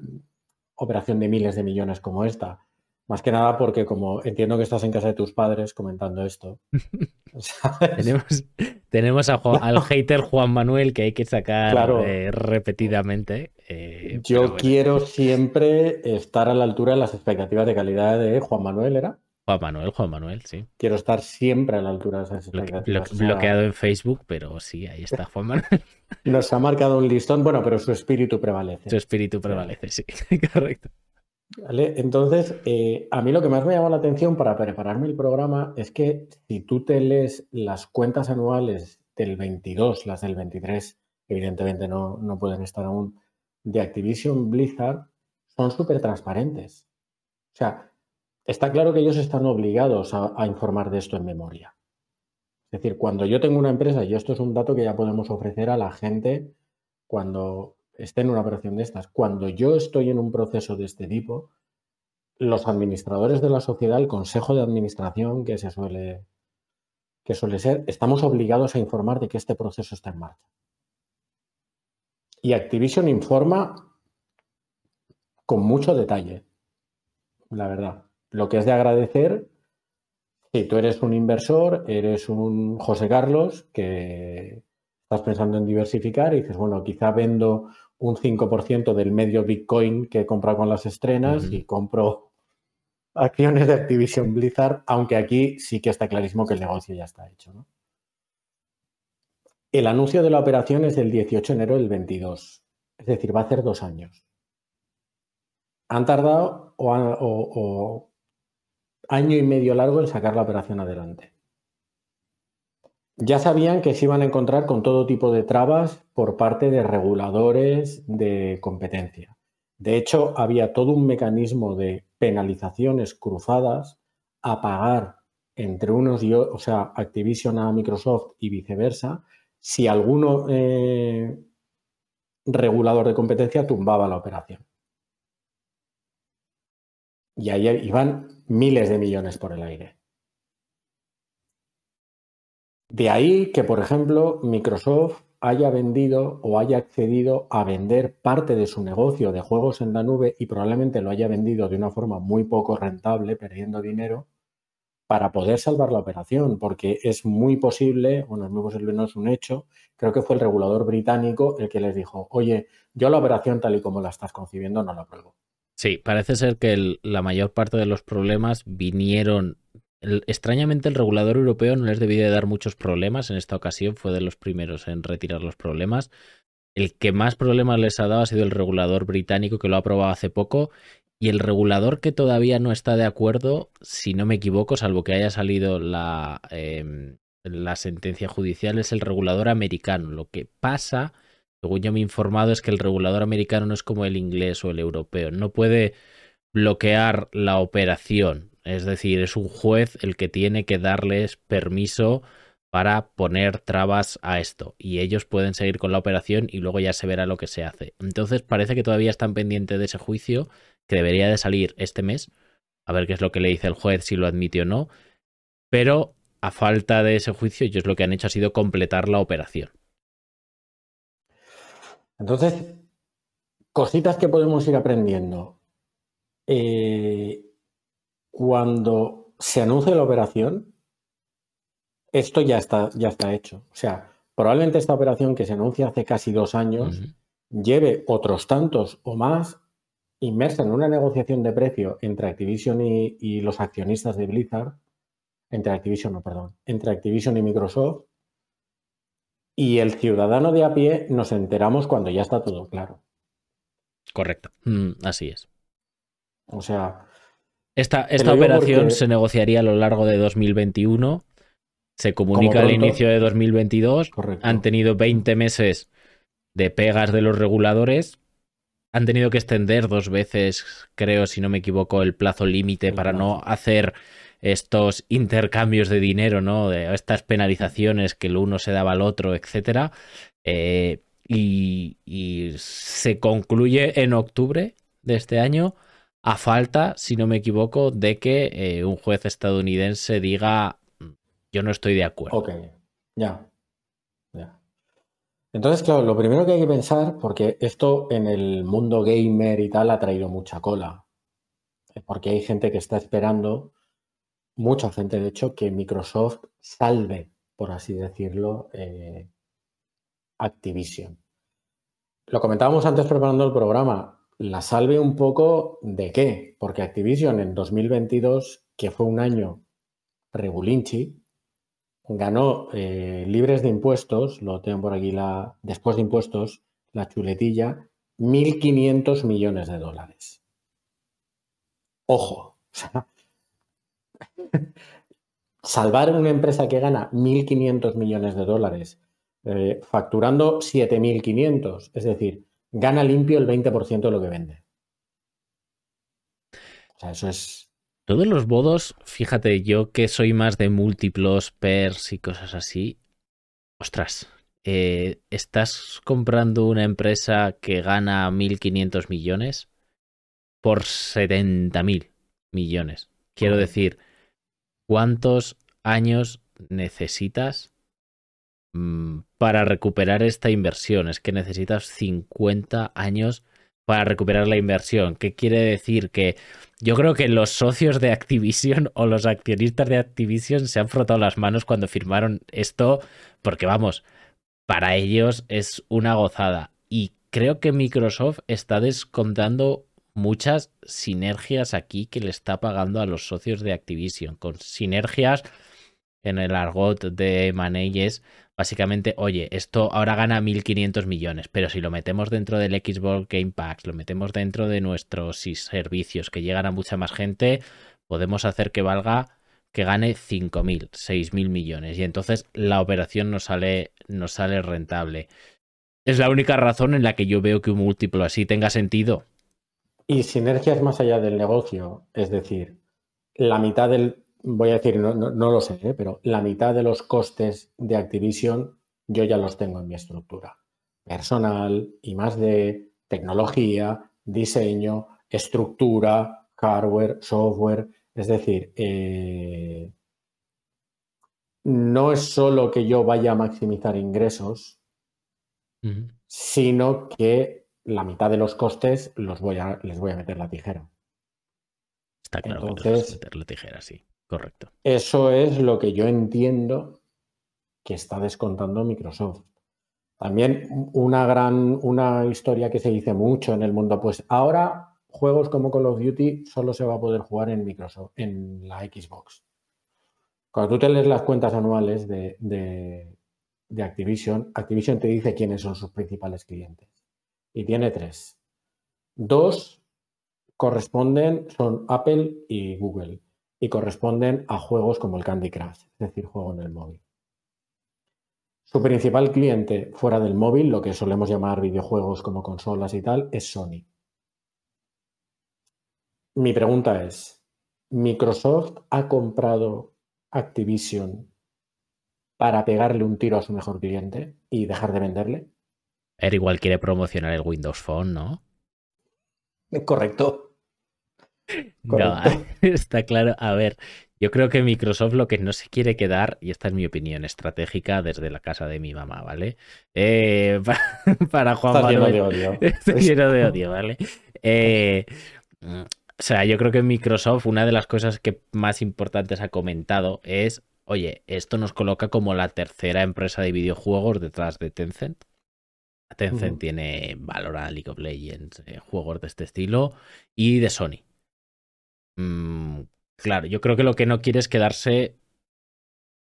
operación de miles de millones como esta más que nada porque como entiendo que estás en casa de tus padres comentando esto. tenemos, al hater Juan Manuel que hay que sacar eh, repetidamente. Eh, Yo quiero siempre estar a la altura de las expectativas de calidad de Juan Manuel, ¿era? Juan Manuel, Juan Manuel, sí. Quiero estar siempre a la altura de esas expectativas. bloqueado en Facebook, pero sí, ahí está Juan Manuel. Nos ha marcado un listón, bueno, pero su espíritu prevalece. Su espíritu prevalece, sí, correcto. Entonces, eh, a mí lo que más me llama la atención para prepararme el programa es que si tú te lees las cuentas anuales del 22, las del 23, evidentemente no, no pueden estar aún, de Activision Blizzard, son súper transparentes. O sea, está claro que ellos están obligados a, a informar de esto en memoria. Es decir, cuando yo tengo una empresa, y esto es un dato que ya podemos ofrecer a la gente cuando esté en una operación de estas, cuando yo estoy en un proceso de este tipo, los administradores de la sociedad, el consejo de administración que se suele que suele ser, estamos obligados a informar de que este proceso está en marcha. Y Activision informa con mucho detalle, la verdad. Lo que es de agradecer, si tú eres un inversor, eres un José Carlos, que estás pensando en diversificar y dices, bueno, quizá vendo un 5% del medio Bitcoin que he comprado con las estrenas y compro acciones de Activision Blizzard, aunque aquí sí que está clarísimo que el negocio ya está hecho. El anuncio de la operación es del 18 de enero del 22, es decir, va a ser dos años. han tardado o, año y medio largo en sacar la operación adelante. Ya sabían que se iban a encontrar con todo tipo de trabas por parte de reguladores de competencia. De hecho, había todo un mecanismo de penalizaciones cruzadas a pagar entre unos y otros, o sea, Activision a Microsoft y viceversa, si alguno eh, regulador de competencia tumbaba la operación. Y ahí iban miles de millones por el aire. De ahí que, por ejemplo, Microsoft haya vendido o haya accedido a vender parte de su negocio de juegos en la nube y probablemente lo haya vendido de una forma muy poco rentable, perdiendo dinero, para poder salvar la operación, porque es muy posible, bueno, es muy posible, no es un hecho, creo que fue el regulador británico el que les dijo, oye, yo la operación tal y como la estás concibiendo no la apruebo. Sí, parece ser que la mayor parte de los problemas vinieron extrañamente, el regulador europeo no les debía de dar muchos problemas. En esta ocasión fue de los primeros en retirar los problemas. El que más problemas les ha dado ha sido el regulador británico, que lo ha aprobado hace poco. Y el regulador que todavía no está de acuerdo, si no me equivoco, salvo que haya salido la, em, la sentencia judicial, es el regulador americano. Lo que pasa, según yo me he informado, es que el regulador americano no es como el inglés o el europeo. No puede bloquear la operación es decir, es un juez el que tiene que darles permiso para poner trabas a esto y ellos pueden seguir con la operación y luego ya se verá lo que se hace. Entonces parece que todavía están pendientes de ese juicio que debería de salir este mes, a ver qué es lo que le dice el juez, si lo admite o no, pero a falta de ese juicio ellos lo que han hecho ha sido completar la operación. Entonces, cositas que podemos ir aprendiendo. Eh, cuando se anuncia la operación, esto ya está, ya está hecho. O sea, probablemente esta operación que se anuncia hace casi dos años lleve otros tantos o más inmersa en una negociación de precio entre Activision y, los accionistas de Blizzard, entre Activision, no, perdón, entre Activision y Microsoft, y el ciudadano de a pie nos enteramos cuando ya está todo claro. Correcto, mm, así es. O sea, esta, esta operación se negociaría a lo largo de 2021. Se comunica al inicio de 2022. Han tenido 20 meses de pegas de los reguladores. Han tenido que extender dos veces, creo, si no me equivoco, el plazo límite para no hacer estos intercambios de dinero, ¿no? De estas penalizaciones que el uno se daba al otro, etcétera. Eh, y, y se concluye en octubre de este año a falta, si no me equivoco, de que eh, un juez estadounidense diga yo no estoy de acuerdo. Ok, ya. ya. Entonces, claro, lo primero que hay que pensar, porque esto en el mundo gamer y tal ha traído mucha cola, eh, porque hay gente que está esperando, mucha gente de hecho, que Microsoft salve, por así decirlo, eh, Activision. Lo comentábamos antes preparando el programa la salve un poco de qué, porque Activision en 2022, que fue un año regulinchi, ganó eh, libres de impuestos, lo tengo por aquí, la, después de impuestos, la chuletilla, 1.500 millones de dólares. Ojo, salvar una empresa que gana 1.500 millones de dólares, eh, facturando 7.500, es decir, gana limpio el 20% de lo que vende. O sea, eso es. Todos los bodos, fíjate, yo que soy más de múltiplos pers y cosas así. Ostras, eh, estás comprando una empresa que gana 1.500 millones por 70.000 millones. Quiero decir, ¿cuántos años necesitas para recuperar esta inversión. Es que necesitas 50 años para recuperar la inversión. ¿Qué quiere decir? Que yo creo que los socios de Activision o los accionistas de Activision se han frotado las manos cuando firmaron esto, porque vamos, para ellos es una gozada. Y creo que Microsoft está descontando muchas sinergias aquí que le está pagando a los socios de Activision, con sinergias en el argot de Manei es básicamente, oye, esto ahora gana 1.500 millones, pero si lo metemos dentro del Xbox Game Pass, lo metemos dentro de nuestros servicios que llegan a mucha más gente, podemos hacer que valga que gane 5.000, 6.000 millones y entonces la operación no sale, no sale rentable. Es la única razón en la que yo veo que un múltiplo así tenga sentido. Y sinergias más allá del negocio, es decir, la mitad del, voy a decir, no, lo sé, ¿eh? pero la mitad de los costes de Activision yo ya los tengo en mi estructura. Personal y más de tecnología, diseño, estructura, hardware, software. Es decir, eh, no es solo que yo vaya a maximizar ingresos, sino que la mitad de los costes los voy a, les voy a meter la tijera. Está claro Entonces, que meter la tijera, sí. Correcto. Eso es lo que yo entiendo que está descontando Microsoft. También una gran, una historia que se dice mucho en el mundo, pues ahora juegos como Call of Duty solo se va a poder jugar en Microsoft, en la Xbox. Cuando tú te lees las cuentas anuales de, de Activision, Activision te dice quiénes son sus principales clientes. Y tiene tres. Dos corresponden, son Apple y Google y corresponden a juegos como el Candy Crush, es decir, juego en el móvil. Su principal cliente fuera del móvil, lo que solemos llamar videojuegos como consolas y tal, es Sony. Mi pregunta es, ¿Microsoft ha comprado Activision para pegarle un tiro a su mejor cliente y dejar de venderle? Él igual quiere promocionar el Windows Phone, ¿no? Correcto. No, está claro. A ver, yo creo que Microsoft lo que no se quiere quedar, y esta es mi opinión estratégica desde la casa de mi mamá, ¿vale? Eh, para, Juan Manuel. Lleno de odio. lleno de odio, ¿vale? Eh, o sea, yo creo que Microsoft, una de las cosas que más importantes ha comentado es, oye, esto nos coloca como la tercera empresa de videojuegos detrás de Tencent. Tencent tiene Valorant, League of Legends, eh, juegos de este estilo, y de Sony. Mm, claro, yo creo que lo que no quiere es quedarse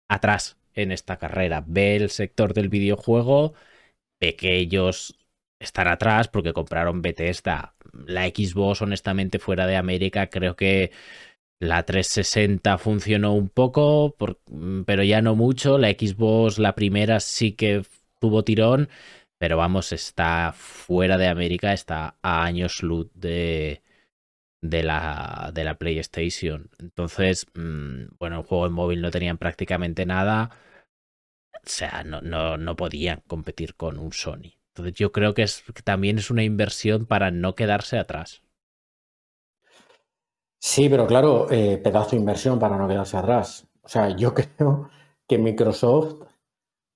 atrás en esta carrera. Ve el sector del videojuego, ve que ellos están atrás porque compraron Bethesda. La Xbox, honestamente, fuera de América, creo que la 360 funcionó un poco, mm, pero ya no mucho. La Xbox, la primera, sí que tuvo tirón, pero vamos, está fuera de América, está a años luz de, de la, de la PlayStation. Entonces, mm, bueno, el juego en móvil no tenían prácticamente nada. O sea, no, no, no podían competir con un Sony. Entonces yo creo que, es, también es una inversión para no quedarse atrás. Sí, pero claro, eh, pedazo de inversión para no quedarse atrás. O sea, yo creo que Microsoft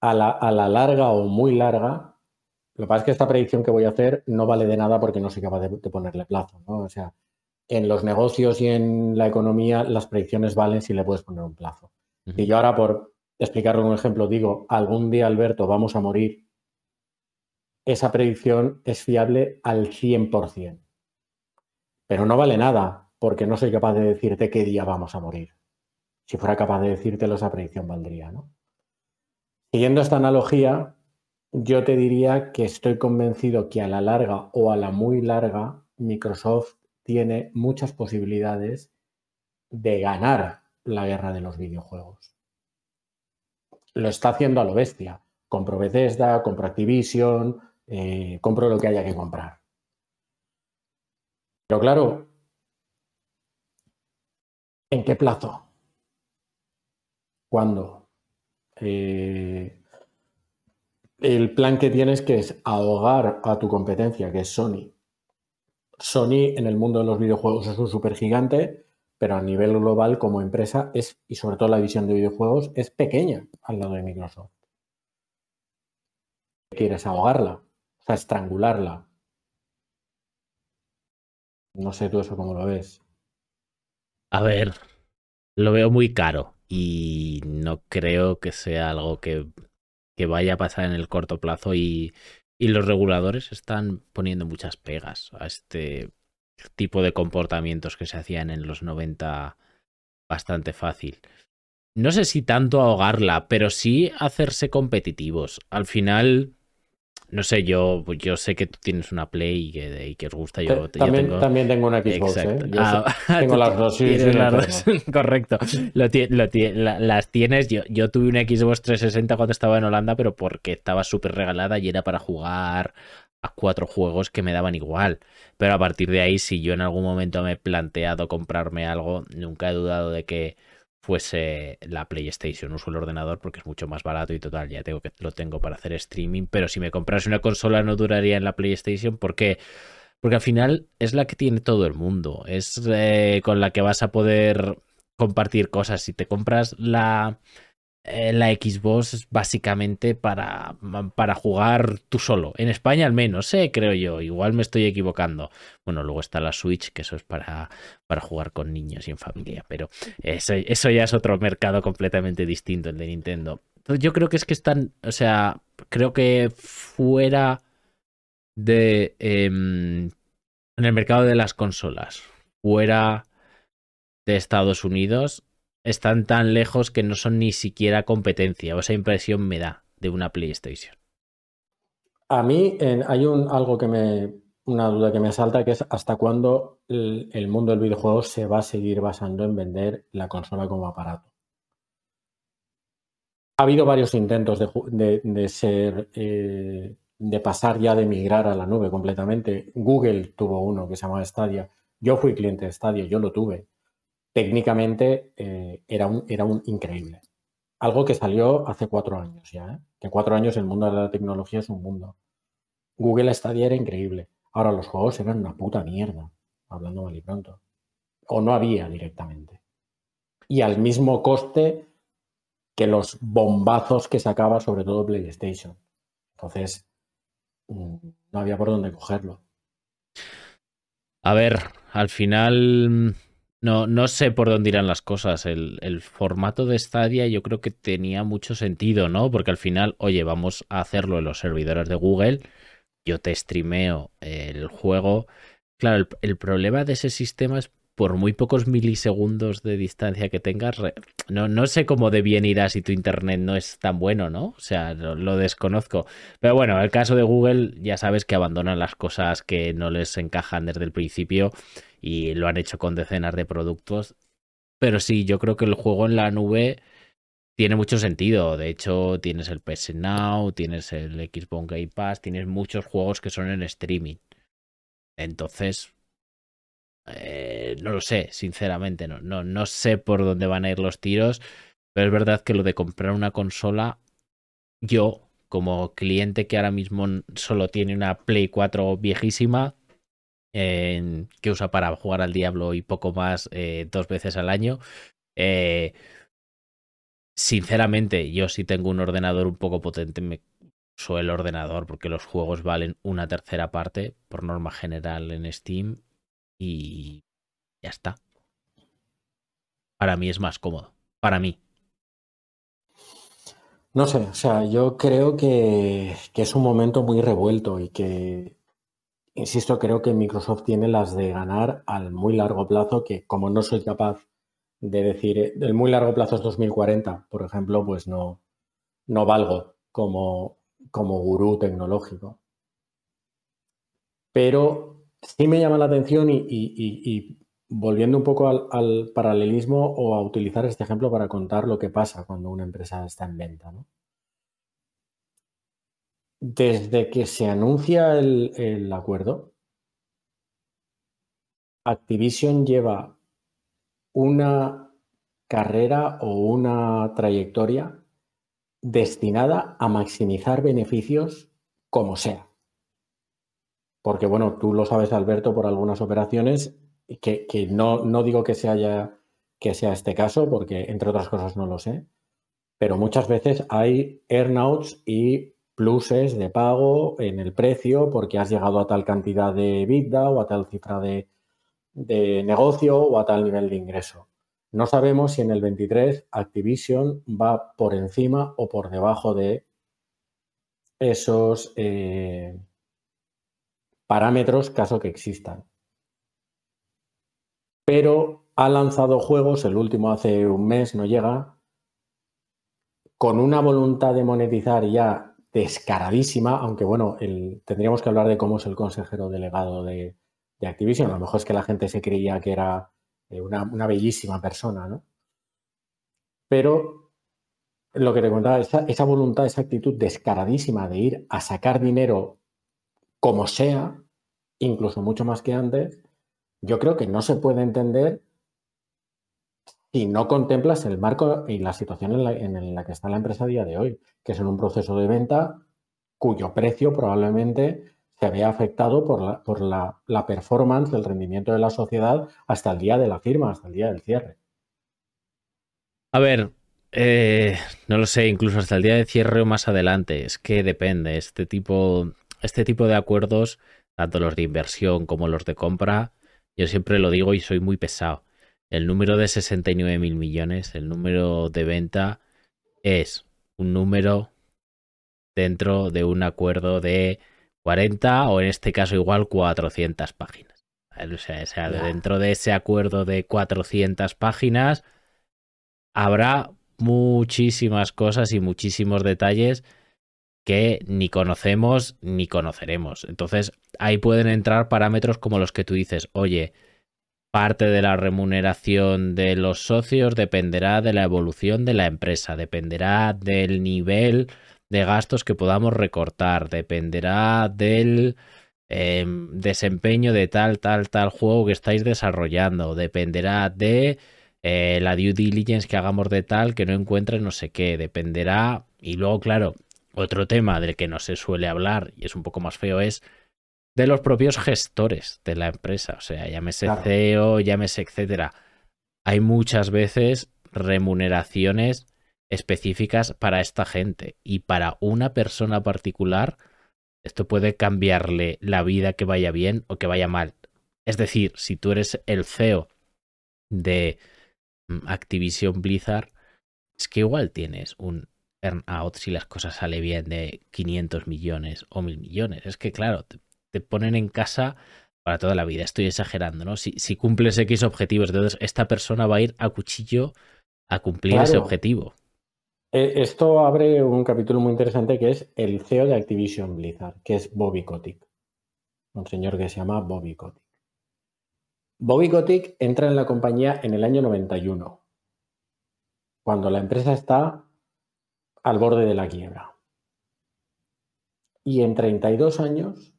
a la, a la larga o muy larga, lo que pasa es que esta predicción que voy a hacer no vale de nada porque no soy capaz de, de ponerle plazo, ¿no? O sea, en los negocios y en la economía las predicciones valen si le puedes poner un plazo. Y yo ahora, por explicarlo un ejemplo, digo, algún día, Alberto, vamos a morir. Esa predicción es fiable al 100%. Pero no vale nada, porque no soy capaz de decirte qué día vamos a morir. Si fuera capaz de decírtelo, esa predicción valdría, ¿no? Siguiendo esta analogía, yo te diría que estoy convencido que a la larga o a la muy larga, Microsoft tiene muchas posibilidades de ganar la guerra de los videojuegos. Lo está haciendo a lo bestia. Compro Bethesda, compro Activision, eh, compro lo que haya que comprar. Pero claro, ¿en qué plazo? ¿Cuándo? Eh, el plan que tienes que es ahogar a tu competencia, que es Sony, Sony en el mundo de los videojuegos es un super gigante, pero a nivel global como empresa es, y sobre todo la división de videojuegos, es pequeña al lado de Microsoft. ¿Quieres ahogarla? O sea, estrangularla. No sé tú eso cómo lo ves. A ver, lo veo muy caro y no creo que sea algo que, que vaya a pasar en el corto plazo y y los reguladores están poniendo muchas pegas a este tipo de comportamientos que se hacían en los 90 bastante fácil. no sé si tanto ahogarla, pero sí hacerse competitivos. Al final, no sé, yo, yo sé que tú tienes una Play y que, que os gusta. Yo, también, tengo... también tengo una Xbox, ¿eh? Yo Ah, tengo las dos, sí, sí, las las dos. Correcto. Lo ti- lo ti- la- las tienes. Yo, yo tuve una Xbox 360 cuando estaba en Holanda, pero porque estaba súper regalada y era para jugar a cuatro juegos que me daban igual. Pero a partir de ahí, si yo en algún momento me he planteado comprarme algo, nunca he dudado de que fuese la PlayStation. Uso el ordenador porque es mucho más barato y total, ya tengo que lo tengo para hacer streaming. Pero si me comprase una consola no duraría en la PlayStation porque porque al final es la que tiene todo el mundo. Es eh, con la que vas a poder compartir cosas. Si te compras la, eh, la Xbox es básicamente para, para jugar tú solo. En España al menos, eh, creo yo. Igual me estoy equivocando. Bueno, luego está la Switch, que eso es para, para jugar con niños y en familia. Pero eso, eso ya es otro mercado completamente distinto, el de Nintendo. Entonces, yo creo que es que están, o sea, creo que fuera de em, en el mercado de las consolas fuera de Estados Unidos están tan lejos que no son ni siquiera competencia o esa impresión me da de una PlayStation A mí hay algo que me, una duda que me salta, que es hasta cuándo el, mundo del videojuego se va a seguir basando en vender la consola como aparato. Ha habido varios intentos de- de ser, eh, de pasar ya de migrar a la nube completamente. Google tuvo uno que se llamaba Stadia. Yo fui cliente de Stadia, yo lo tuve. Técnicamente eh, era un, era un increíble. Algo que salió hace cuatro años ya, ¿eh? Que cuatro años el mundo de la tecnología es un mundo. Google Stadia era increíble. Ahora los juegos eran una puta mierda, hablando mal y pronto. O no había directamente. Y al mismo coste que los bombazos que sacaba sobre todo PlayStation. Entonces, mm, no había por dónde cogerlo. a ver al final no, no sé por dónde irán las cosas el, formato de Stadia yo creo que tenía mucho sentido ¿no? porque al final oye vamos a hacerlo en los servidores de Google yo te streameo el juego claro el, problema de ese sistema es por muy pocos milisegundos de distancia que tengas, no, no sé cómo de bien irá si tu internet no es tan bueno, ¿no? O sea, lo desconozco. Pero bueno, el caso de Google, ya sabes que abandonan las cosas que no les encajan desde el principio y lo han hecho con decenas de productos. Pero sí, yo creo que el juego en la nube tiene mucho sentido. De hecho, tienes el PS Now, tienes el Xbox Game Pass, tienes muchos juegos que son en streaming. Entonces, eh, no lo sé, sinceramente, no, no, no sé por dónde van a ir los tiros, pero es verdad que lo de comprar una consola, yo, como cliente que ahora mismo solo tiene una Play 4 viejísima, que usa para jugar al Diablo y poco más eh, dos veces al año, eh, sinceramente, yo si tengo un ordenador un poco potente, me uso el ordenador porque los juegos valen una tercera parte por norma general en Steam y ya está. Para mí es más cómodo. Para mí. No sé, o sea, yo creo que, que es un momento muy revuelto y que, insisto, creo que Microsoft tiene las de ganar al muy largo plazo, que como no soy capaz de decir, el muy largo plazo es 2040, por ejemplo, pues no, no valgo como, como gurú tecnológico. Pero sí me llama la atención y, volviendo un poco al paralelismo o a utilizar este ejemplo para contar lo que pasa cuando una empresa está en venta, ¿no? Desde que se anuncia el, acuerdo, Activision lleva una carrera o una trayectoria destinada a maximizar beneficios como sea. Porque, bueno, tú lo sabes, Alberto, por algunas operaciones, que, no, no digo que que sea este caso, porque entre otras cosas no lo sé, pero muchas veces hay earnouts y pluses de pago en el precio porque has llegado a tal cantidad de EBITDA o a tal cifra de, negocio o a tal nivel de ingreso. No sabemos si en el 23 Activision va por encima o por debajo de esos eh, parámetros caso que existan. Pero ha lanzado juegos, el último hace un mes, no llega, con una voluntad de monetizar ya descaradísima, aunque bueno, tendríamos que hablar de cómo es el consejero delegado de, Activision. A lo mejor es que la gente se creía que era eh, una, bellísima persona, ¿no? Pero lo que te contaba, esa, esa voluntad, esa actitud descaradísima de ir a sacar dinero como sea, incluso mucho más que antes, yo creo que no se puede entender si no contemplas el marco y la situación en la, que está la empresa a día de hoy, que es en un proceso de venta cuyo precio probablemente se vea afectado por la, por la, performance del rendimiento de la sociedad hasta el día de la firma, hasta el día del cierre. A ver, eh, no lo sé, incluso hasta el día de cierre o más adelante, es que depende. Este tipo, este tipo de acuerdos, tanto los de inversión como los de compra, yo siempre lo digo y soy muy pesado el número de 69 mil millones, el número de venta, es un número dentro de un acuerdo de 40 o en este caso igual 400 páginas. O sea, dentro de ese acuerdo de 400 páginas habrá muchísimas cosas y muchísimos detalles que ni conocemos ni conoceremos. Entonces ahí pueden entrar parámetros como los que tú dices, oye, Parte de la remuneración de los socios dependerá de la evolución de la empresa, dependerá del nivel de gastos que podamos recortar, dependerá del em, desempeño de tal, tal, tal juego que estáis desarrollando, dependerá de eh, la due diligence que hagamos de tal que no encuentre no sé qué, dependerá. Y luego, claro, otro tema del que no se suele hablar y es un poco más feo es de los propios gestores de la empresa. O sea, llámese CEO, llámese etcétera. Hay muchas veces remuneraciones específicas para esta gente y para una persona particular esto puede cambiarle la vida que vaya bien o que vaya mal. Es decir, si tú eres el CEO de mm, Activision Blizzard, es que igual tienes un earn-out si las cosas salen bien de 500 millones o 1000 millones. Es que claro, te ponen en casa para toda la vida. Estoy exagerando, ¿no? Si, si cumples X objetivos, entonces esta persona va a ir a cuchillo a cumplir ese objetivo. E, esto abre un capítulo muy interesante que es el CEO de Activision Blizzard, que es Bobby Kotick. Un señor que se llama Bobby Kotick. Bobby Kotick entra en la compañía en el año 91, cuando la empresa está al borde de la quiebra. Y en 32 años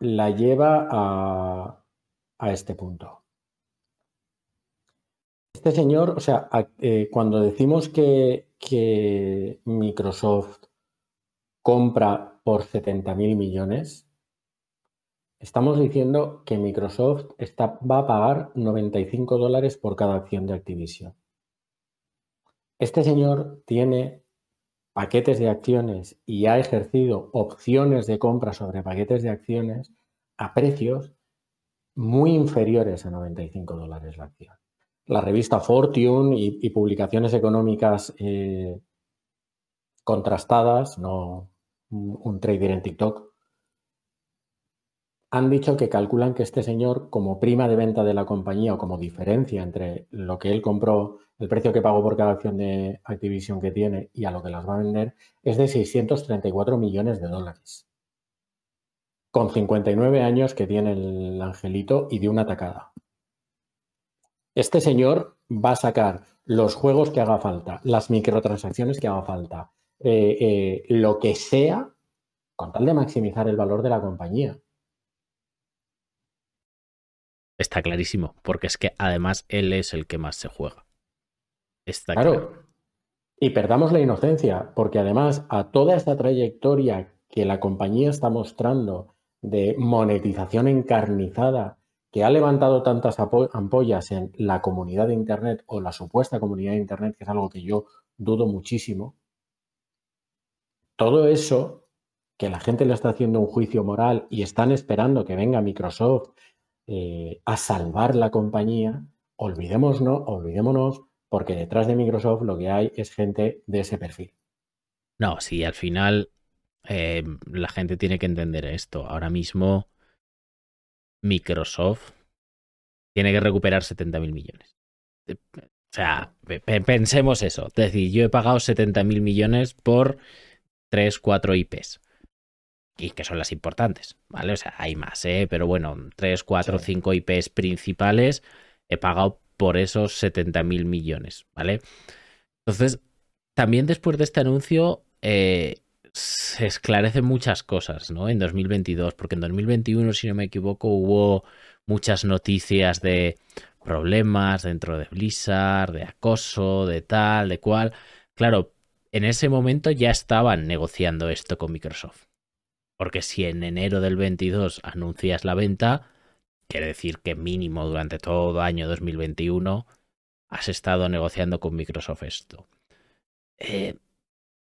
la lleva a, este punto. Este señor, o sea, eh, cuando decimos que, que, Microsoft compra por 70 mil millones, estamos diciendo que Microsoft está, va a pagar 95 dólares por cada acción de Activision. Este señor tiene paquetes de acciones y ha ejercido opciones de compra sobre paquetes de acciones a precios muy inferiores a 95 dólares la acción. La revista Fortune y, publicaciones económicas eh, contrastadas, no un trader en TikTok, han dicho que calculan que este señor, como prima de venta de la compañía o como diferencia entre lo que él compró, el precio que pagó por cada acción de Activision que tiene y a lo que las va a vender, es de 634 millones de dólares. Con 59 años que tiene el angelito y de una atacada. Este señor va a sacar los juegos que haga falta, las microtransacciones que haga falta, eh, eh, lo que sea, con tal de maximizar el valor de la compañía. Está clarísimo, porque es que además él es el que más se juega. Está claro. Y perdamos la inocencia, porque además a toda esta trayectoria que la compañía está mostrando de monetización encarnizada, que ha levantado tantas ampollas en la comunidad de Internet o la supuesta comunidad de Internet, que es algo que yo dudo muchísimo, todo eso que la gente le está haciendo un juicio moral y están esperando que venga Microsoft eh, a salvar la compañía, olvidémonos, olvidémonos, porque detrás de Microsoft lo que hay es gente de ese perfil. No, sí, al final eh, la gente tiene que entender esto. Ahora mismo Microsoft tiene que recuperar 70 mil millones. O sea, pensemos eso. Es decir, yo he pagado 70 mil millones por 3, 4 IPs. Y que son las importantes, ¿vale? O sea, hay más, ¿eh? Pero bueno, 3, 4, 5 IPs principales he pagado por esos 70 mil millones, ¿vale? Entonces, también después de este anuncio, eh, se esclarecen muchas cosas, ¿no? En 2022, porque en 2021, si no me equivoco, hubo muchas noticias de problemas dentro de Blizzard, de acoso, de tal, de cual. Claro, en ese momento ya estaban negociando esto con Microsoft. Porque si en enero del 22 anuncias la venta, quiere decir que mínimo durante todo año 2021 has estado negociando con Microsoft esto. Eh,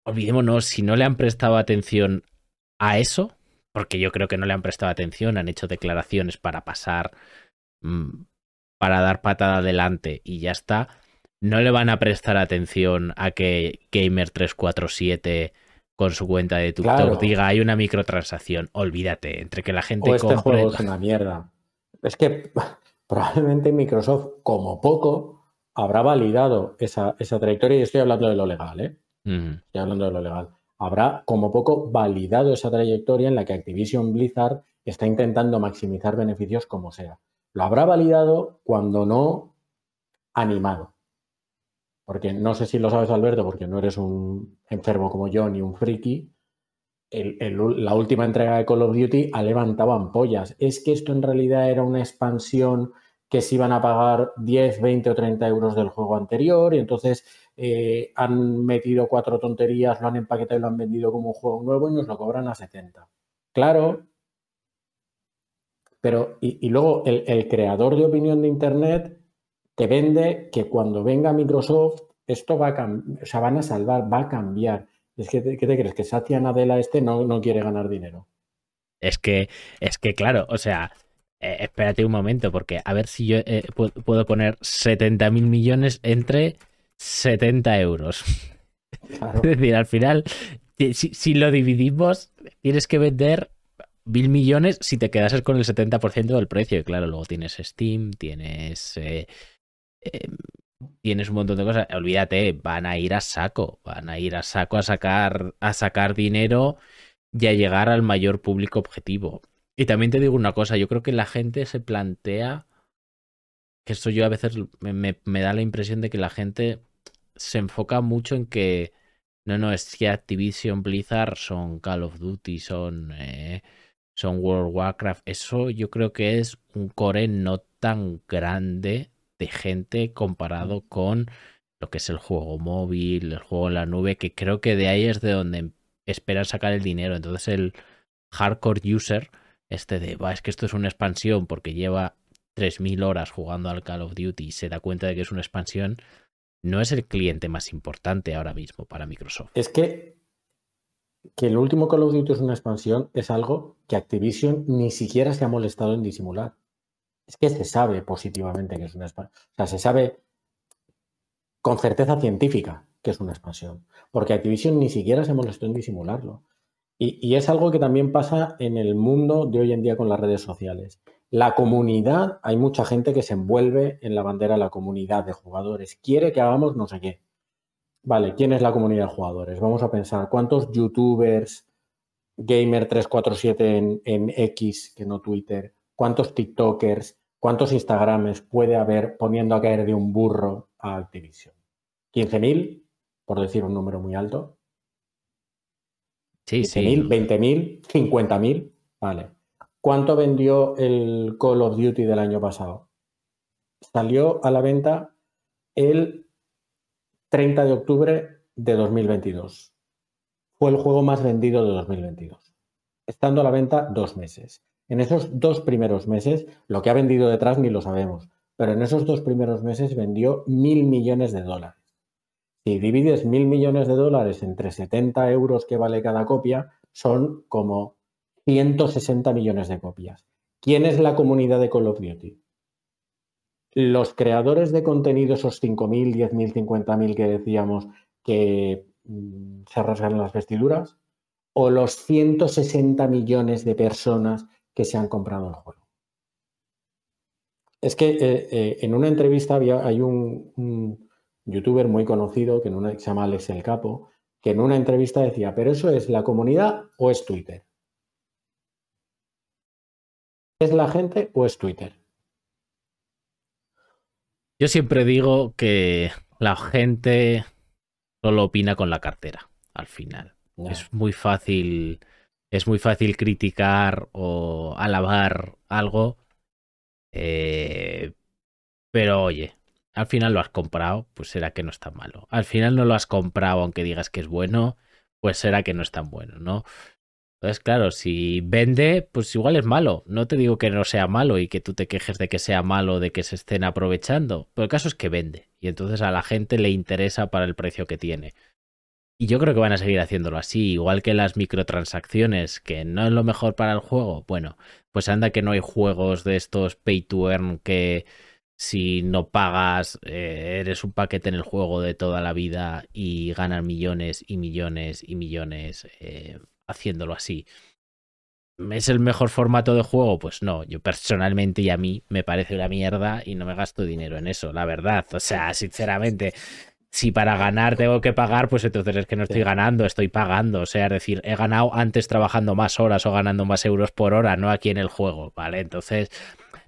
olvidémonos, si no le han prestado atención a eso, porque yo creo que no le han prestado atención, han hecho declaraciones para pasar, mm, para dar patada adelante y ya está, no le van a prestar atención a que Gamer347 con su cuenta de TikTok diga hay una microtransacción, olvídate, entre que la gente o este juego es una mierda. Es que probablemente Microsoft, como poco, habrá validado esa, esa trayectoria y estoy hablando de lo legal, ¿eh? Estoy hablando de lo legal. Habrá, como poco, validado esa trayectoria en la que Activision Blizzard está intentando maximizar beneficios como sea. Lo habrá validado cuando no animado. Porque no sé si lo sabes, Alberto, porque no eres un enfermo como yo ni un friki. la última entrega de Call of Duty ha levantado ampollas. Es que esto en realidad era una expansión que se iban a pagar 10, 20 o 30 euros del juego anterior y entonces eh, han metido cuatro tonterías, lo han empaquetado y lo han vendido como un juego nuevo y nos lo cobran a 70. Claro, pero y, luego el, creador de opinión de Internet te vende que cuando venga Microsoft esto va a cambiar, o sea, van a salvar, va a cambiar. Es que, ¿qué te crees? ¿Que Satya Nadella este no, no quiere ganar dinero? Es que, es que claro, o sea, eh, espérate un momento, porque a ver si yo eh, puedo poner 70 mil millones entre 70 euros. Es decir, al final, si, lo dividimos, tienes que vender mil millones si te quedas con el 70% del precio. Y claro, luego tienes Steam, tienes. Eh, tienes un montón de cosas. Olvídate, van a ir a saco. Van a ir a saco a sacar, a sacar dinero y a llegar al mayor público objetivo. Y también te digo una cosa, yo creo que la gente se plantea que esto yo a veces me, da la impresión de que la gente se enfoca mucho en que no, no, es que Activision Blizzard son Call of Duty, son, eh, son World of Warcraft. Eso yo creo que es un core no tan grande de gente comparado con lo que es el juego móvil, el juego en la nube, que creo que de ahí es de donde esperan sacar el dinero. Entonces el hardcore user, este de, va, es que esto es una expansión porque lleva 3.000 horas jugando al Call of Duty y se da cuenta de que es una expansión, no es el cliente más importante ahora mismo para Microsoft. Es que que el último Call of Duty es una expansión es algo que Activision ni siquiera se ha molestado en disimular. Es que se sabe positivamente que es una expansión. O sea, se sabe con certeza científica que es una expansión. Porque Activision ni siquiera se molestó en disimularlo. y, es algo que también pasa en el mundo de hoy en día con las redes sociales. La comunidad, hay mucha gente que se envuelve en la bandera de la comunidad de jugadores. Quiere que hagamos no sé qué. Vale, ¿quién es la comunidad de jugadores? Vamos a pensar, ¿cuántos youtubers, Gamer347 en, en X, que no Twitter, cuántos TikTokers, cuántos Instagrames puede haber poniendo a caer de un burro a Activision? ¿15.000? Por decir un número muy alto. Sí, sí. ¿20.000? ¿50.000? Vale. ¿Cuánto vendió el Call of Duty del año pasado? Salió a la venta el 30 de octubre de 2022. Fue el juego más vendido de 2022. Estando a la venta dos meses. En esos dos primeros meses, lo que ha vendido detrás ni lo sabemos, pero en esos dos primeros meses vendió mil millones de dólares. Si divides mil millones de dólares entre 70 euros que vale cada copia, son como 160 millones de copias. ¿Quién es la comunidad de Call of Duty? Los creadores de contenido, esos 5.000, 10.000, 50.000 que decíamos que mm, se rasgan las vestiduras, o los 160 millones de personas que se han comprado el juego. Es que eh, eh, en una entrevista había, hay un, youtuber muy conocido, que, en una, se llama Alex El Capo, que en una entrevista decía, ¿pero eso es la comunidad o es Twitter? ¿Es la gente o es Twitter? Yo siempre digo que la gente solo opina con la cartera, al final. Es muy fácil. Es muy fácil criticar o alabar algo. Eh, pero oye, al final lo has comprado, pues será que no es tan malo. Al final no lo has comprado aunque digas que es bueno, pues será que no es tan bueno, ¿no? Entonces, claro, si vende, pues igual es malo. No te digo que no sea malo y que tú te quejes de que sea malo, de que se estén aprovechando. Pero el caso es que vende. Y entonces a la gente le interesa para el precio que tiene. Y yo creo que van a seguir haciéndolo así, igual que las microtransacciones, que no es lo mejor para el juego. Bueno, pues anda que no hay juegos de estos pay to earn que si no pagas eh, eres un paquete en el juego de toda la vida y ganas millones y millones y millones eh, haciéndolo así. ¿Es el mejor formato de juego? Pues no, yo personalmente y a mí me parece una mierda y no me gasto dinero en eso, la verdad. O sea, sinceramente, si para ganar tengo que pagar, pues entonces es que no estoy ganando, estoy pagando. O sea, es decir, he ganado antes trabajando más horas o ganando más euros por hora, no aquí en el juego, ¿vale? Entonces,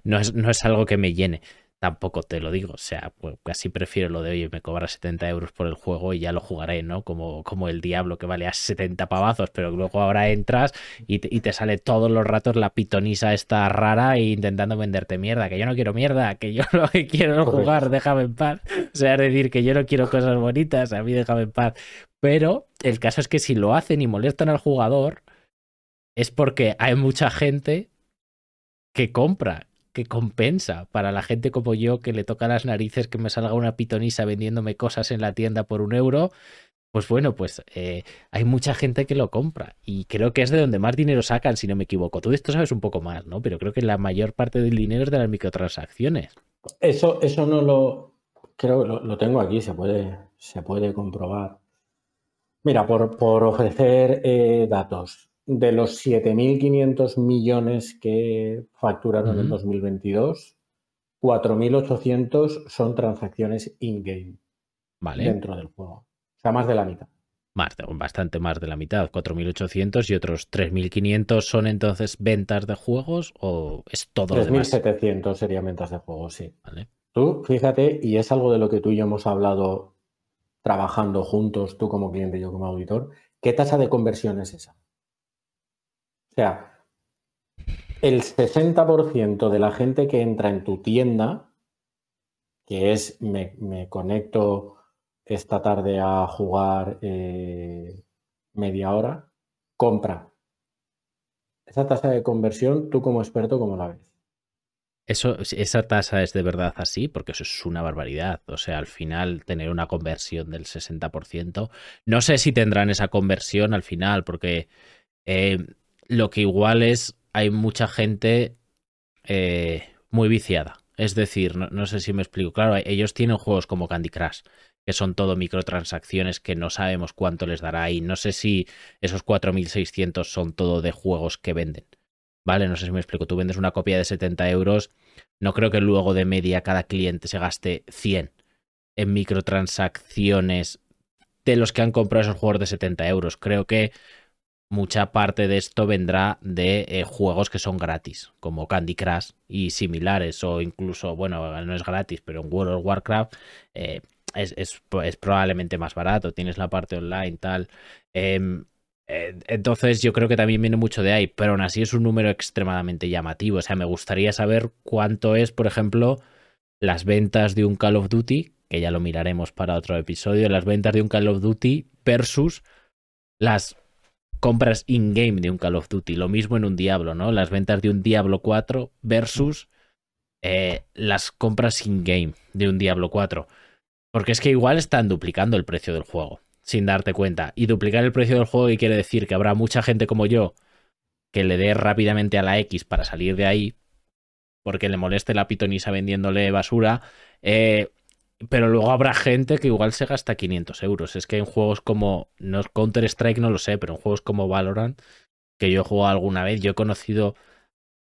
no es, no es algo que me llene tampoco te lo digo. O sea, pues casi prefiero lo de, oye, me cobra 70 euros por el juego y ya lo jugaré, ¿no? Como, como el Diablo que vale a 70 pavazos, pero luego ahora entras y te, y te sale todos los ratos la pitonisa esta rara e intentando venderte mierda. Que yo no quiero mierda, que yo lo que quiero es jugar, déjame en paz. O sea, es decir, que yo no quiero cosas bonitas, a mí déjame en paz. Pero el caso es que si lo hacen y molestan al jugador, es porque hay mucha gente que compra compensa para la gente como yo que le toca las narices que me salga una pitonisa vendiéndome cosas en la tienda por un euro. Pues bueno, pues eh, hay mucha gente que lo compra y creo que es de donde más dinero sacan, si no me equivoco. Tú de esto sabes un poco más, ¿no? Pero creo que la mayor parte del dinero es de las microtransacciones. Eso, eso no lo creo, lo, lo tengo aquí, se puede, se puede comprobar. Mira, por, por ofrecer eh, datos, de los 7.500 millones que facturaron en 2022, 4.800 son transacciones in-game Vale. dentro del juego. O sea, más de la mitad. Más, bastante más de la mitad, 4.800 y otros 3.500 son entonces ventas de juegos o es todo lo demás. 3.700 serían ventas de juegos, sí. Vale. Tú, fíjate, y es algo de lo que tú y yo hemos hablado trabajando juntos, tú como cliente y yo como auditor, ¿qué tasa de conversión es esa? Sea, el 60% de la gente que entra en tu tienda, que es me, me conecto esta tarde a jugar eh, media hora, compra. Esa tasa de conversión, tú como experto, ¿cómo la ves? Eso, esa tasa es de verdad así, porque eso es una barbaridad. O sea, al final tener una conversión del 60%. No sé si tendrán esa conversión al final, porque eh, lo que igual es, hay mucha gente eh, muy viciada. Es decir, no, no, sé si me explico. Claro, ellos tienen juegos como Candy Crush, que son todo microtransacciones que no sabemos cuánto les dará ahí. No sé si esos 4.600 son todo de juegos que venden. ¿Vale? No sé si me explico. Tú vendes una copia de 70 euros. No creo que luego de media cada cliente se gaste 100 en microtransacciones de los que han comprado esos juegos de 70 euros. Creo que mucha parte de esto vendrá de eh, juegos que son gratis, como Candy Crush y similares, o incluso, bueno, no es gratis, pero en World of Warcraft eh, es, es, es, probablemente más barato, tienes la parte online, tal. Eh, entonces yo creo que también viene mucho de ahí, pero aún así es un número extremadamente llamativo. O sea, me gustaría saber cuánto es, por ejemplo, las ventas de un Call of Duty, que ya lo miraremos para otro episodio, las ventas de un Call of Duty versus las compras in-game de un Call of Duty. Lo mismo en un Diablo, ¿no? Las ventas de un Diablo 4 versus eh, las compras in-game de un Diablo 4. Porque es que igual están duplicando el precio del juego, sin darte cuenta. Y duplicar el precio del juego quiere decir que habrá mucha gente como yo que le dé rápidamente a la X para salir de ahí, porque le moleste la pitonisa vendiéndole basura. Eh, pero luego habrá gente que igual se gasta 500 euros. Es que en juegos como no, Counter-Strike no lo sé, pero en juegos como Valorant, que yo he jugado alguna vez, yo he conocido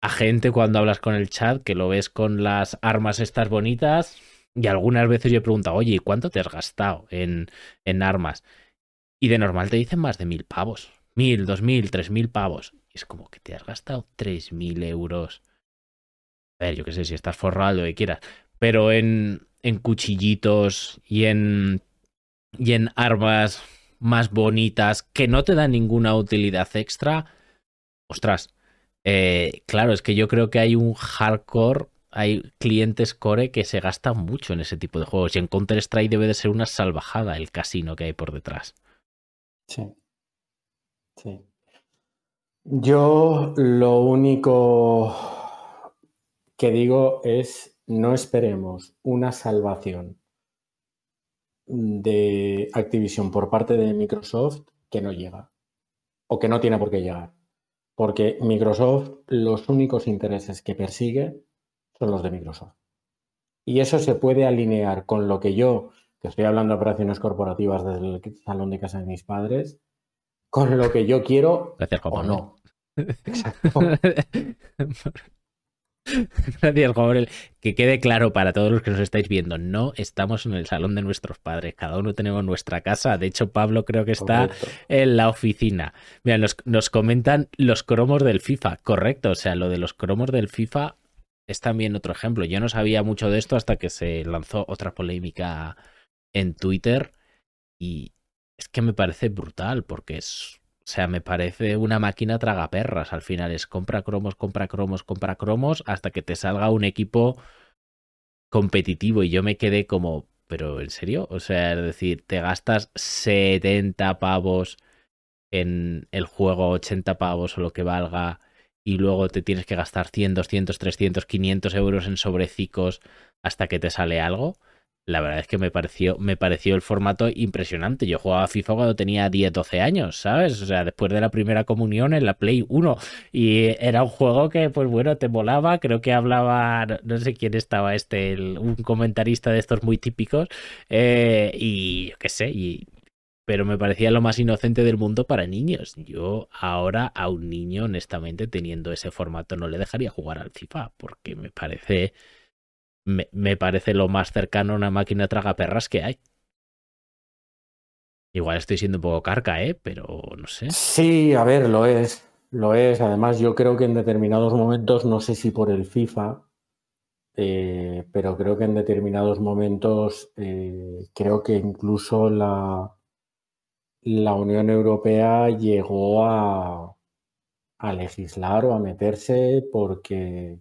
a gente cuando hablas con el chat que lo ves con las armas estas bonitas Y algunas veces yo he preguntado, oye, ¿y cuánto te has gastado en, en armas? Y de normal te dicen más de mil pavos. Mil, dos mil, tres mil pavos. Y es como que te has gastado tres mil euros. A ver, yo qué sé, si estás forrado, lo que quieras. Pero en, en cuchillitos y en, y en armas más bonitas que no te dan ninguna utilidad extra. Ostras, eh, claro, es que yo creo que hay un hardcore, hay clientes core que se gastan mucho en ese tipo de juegos. Y en Counter-Strike debe de ser una salvajada el casino que hay por detrás. Sí. Sí. Yo lo único que digo es no esperemos una salvación de Activision por parte de Microsoft que no llega o que no tiene por qué llegar. Porque Microsoft los únicos intereses que persigue son los de Microsoft. Y eso se puede alinear con lo que yo, que estoy hablando de operaciones corporativas desde el salón de casa de mis padres, con lo que yo quiero Gracias, o no. Exacto. Gracias, Juan. Que quede claro para todos los que nos estáis viendo, no estamos en el salón de nuestros padres, cada uno tenemos nuestra casa. De hecho, Pablo creo que está Correcto. en la oficina. Mira, nos, nos comentan los cromos del FIFA, correcto. O sea, lo de los cromos del FIFA es también otro ejemplo. Yo no sabía mucho de esto hasta que se lanzó otra polémica en Twitter y es que me parece brutal porque es, o sea, me parece una máquina tragaperras. Al final es compra cromos, compra cromos, compra cromos hasta que te salga un equipo competitivo y yo me quedé como, pero ¿en serio? O sea, es decir, te gastas 70 pavos en el juego, 80 pavos o lo que valga y luego te tienes que gastar 100, 200, 300, 500 euros en sobrecicos hasta que te sale algo. La verdad es que me pareció, me pareció el formato impresionante. Yo jugaba FIFA cuando tenía 10, 12 años, ¿sabes? O sea, después de la primera comunión en la Play 1. Y era un juego que, pues bueno, te molaba. Creo que hablaba, no, sé quién estaba este, un comentarista de estos muy típicos. eh, y yo qué sé, y, pero me parecía lo más inocente del mundo para niños. Yo ahora a un niño, honestamente, teniendo ese formato, no le dejaría jugar al FIFA, porque me parece, me, me parece lo más cercano a una máquina tragaperras que hay. Igual estoy siendo un poco carca, ¿eh? Pero no sé. Sí, a ver, lo es. Lo es. Además, yo creo que en determinados momentos, no sé si por el FIFA, eh, pero creo que en determinados momentos, eh, creo que incluso la, la Unión Europea llegó a, a legislar o a meterse porque,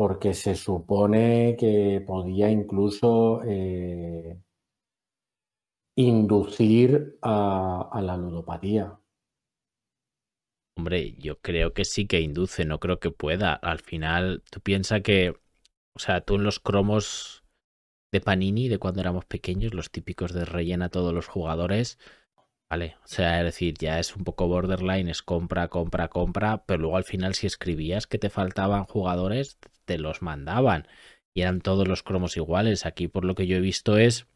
porque se supone que podía incluso eh, inducir a, a la ludopatía. Hombre, yo creo que sí que induce, no creo que pueda. Al final, tú piensas que, o sea, tú en los cromos de Panini, de cuando éramos pequeños, los típicos de rellena todos los jugadores, vale, o sea, es decir, ya es un poco borderline, es compra, compra, compra, pero luego al final si escribías que te faltaban jugadores, te los mandaban y eran todos los cromos iguales. Aquí, por lo que yo he visto, es, o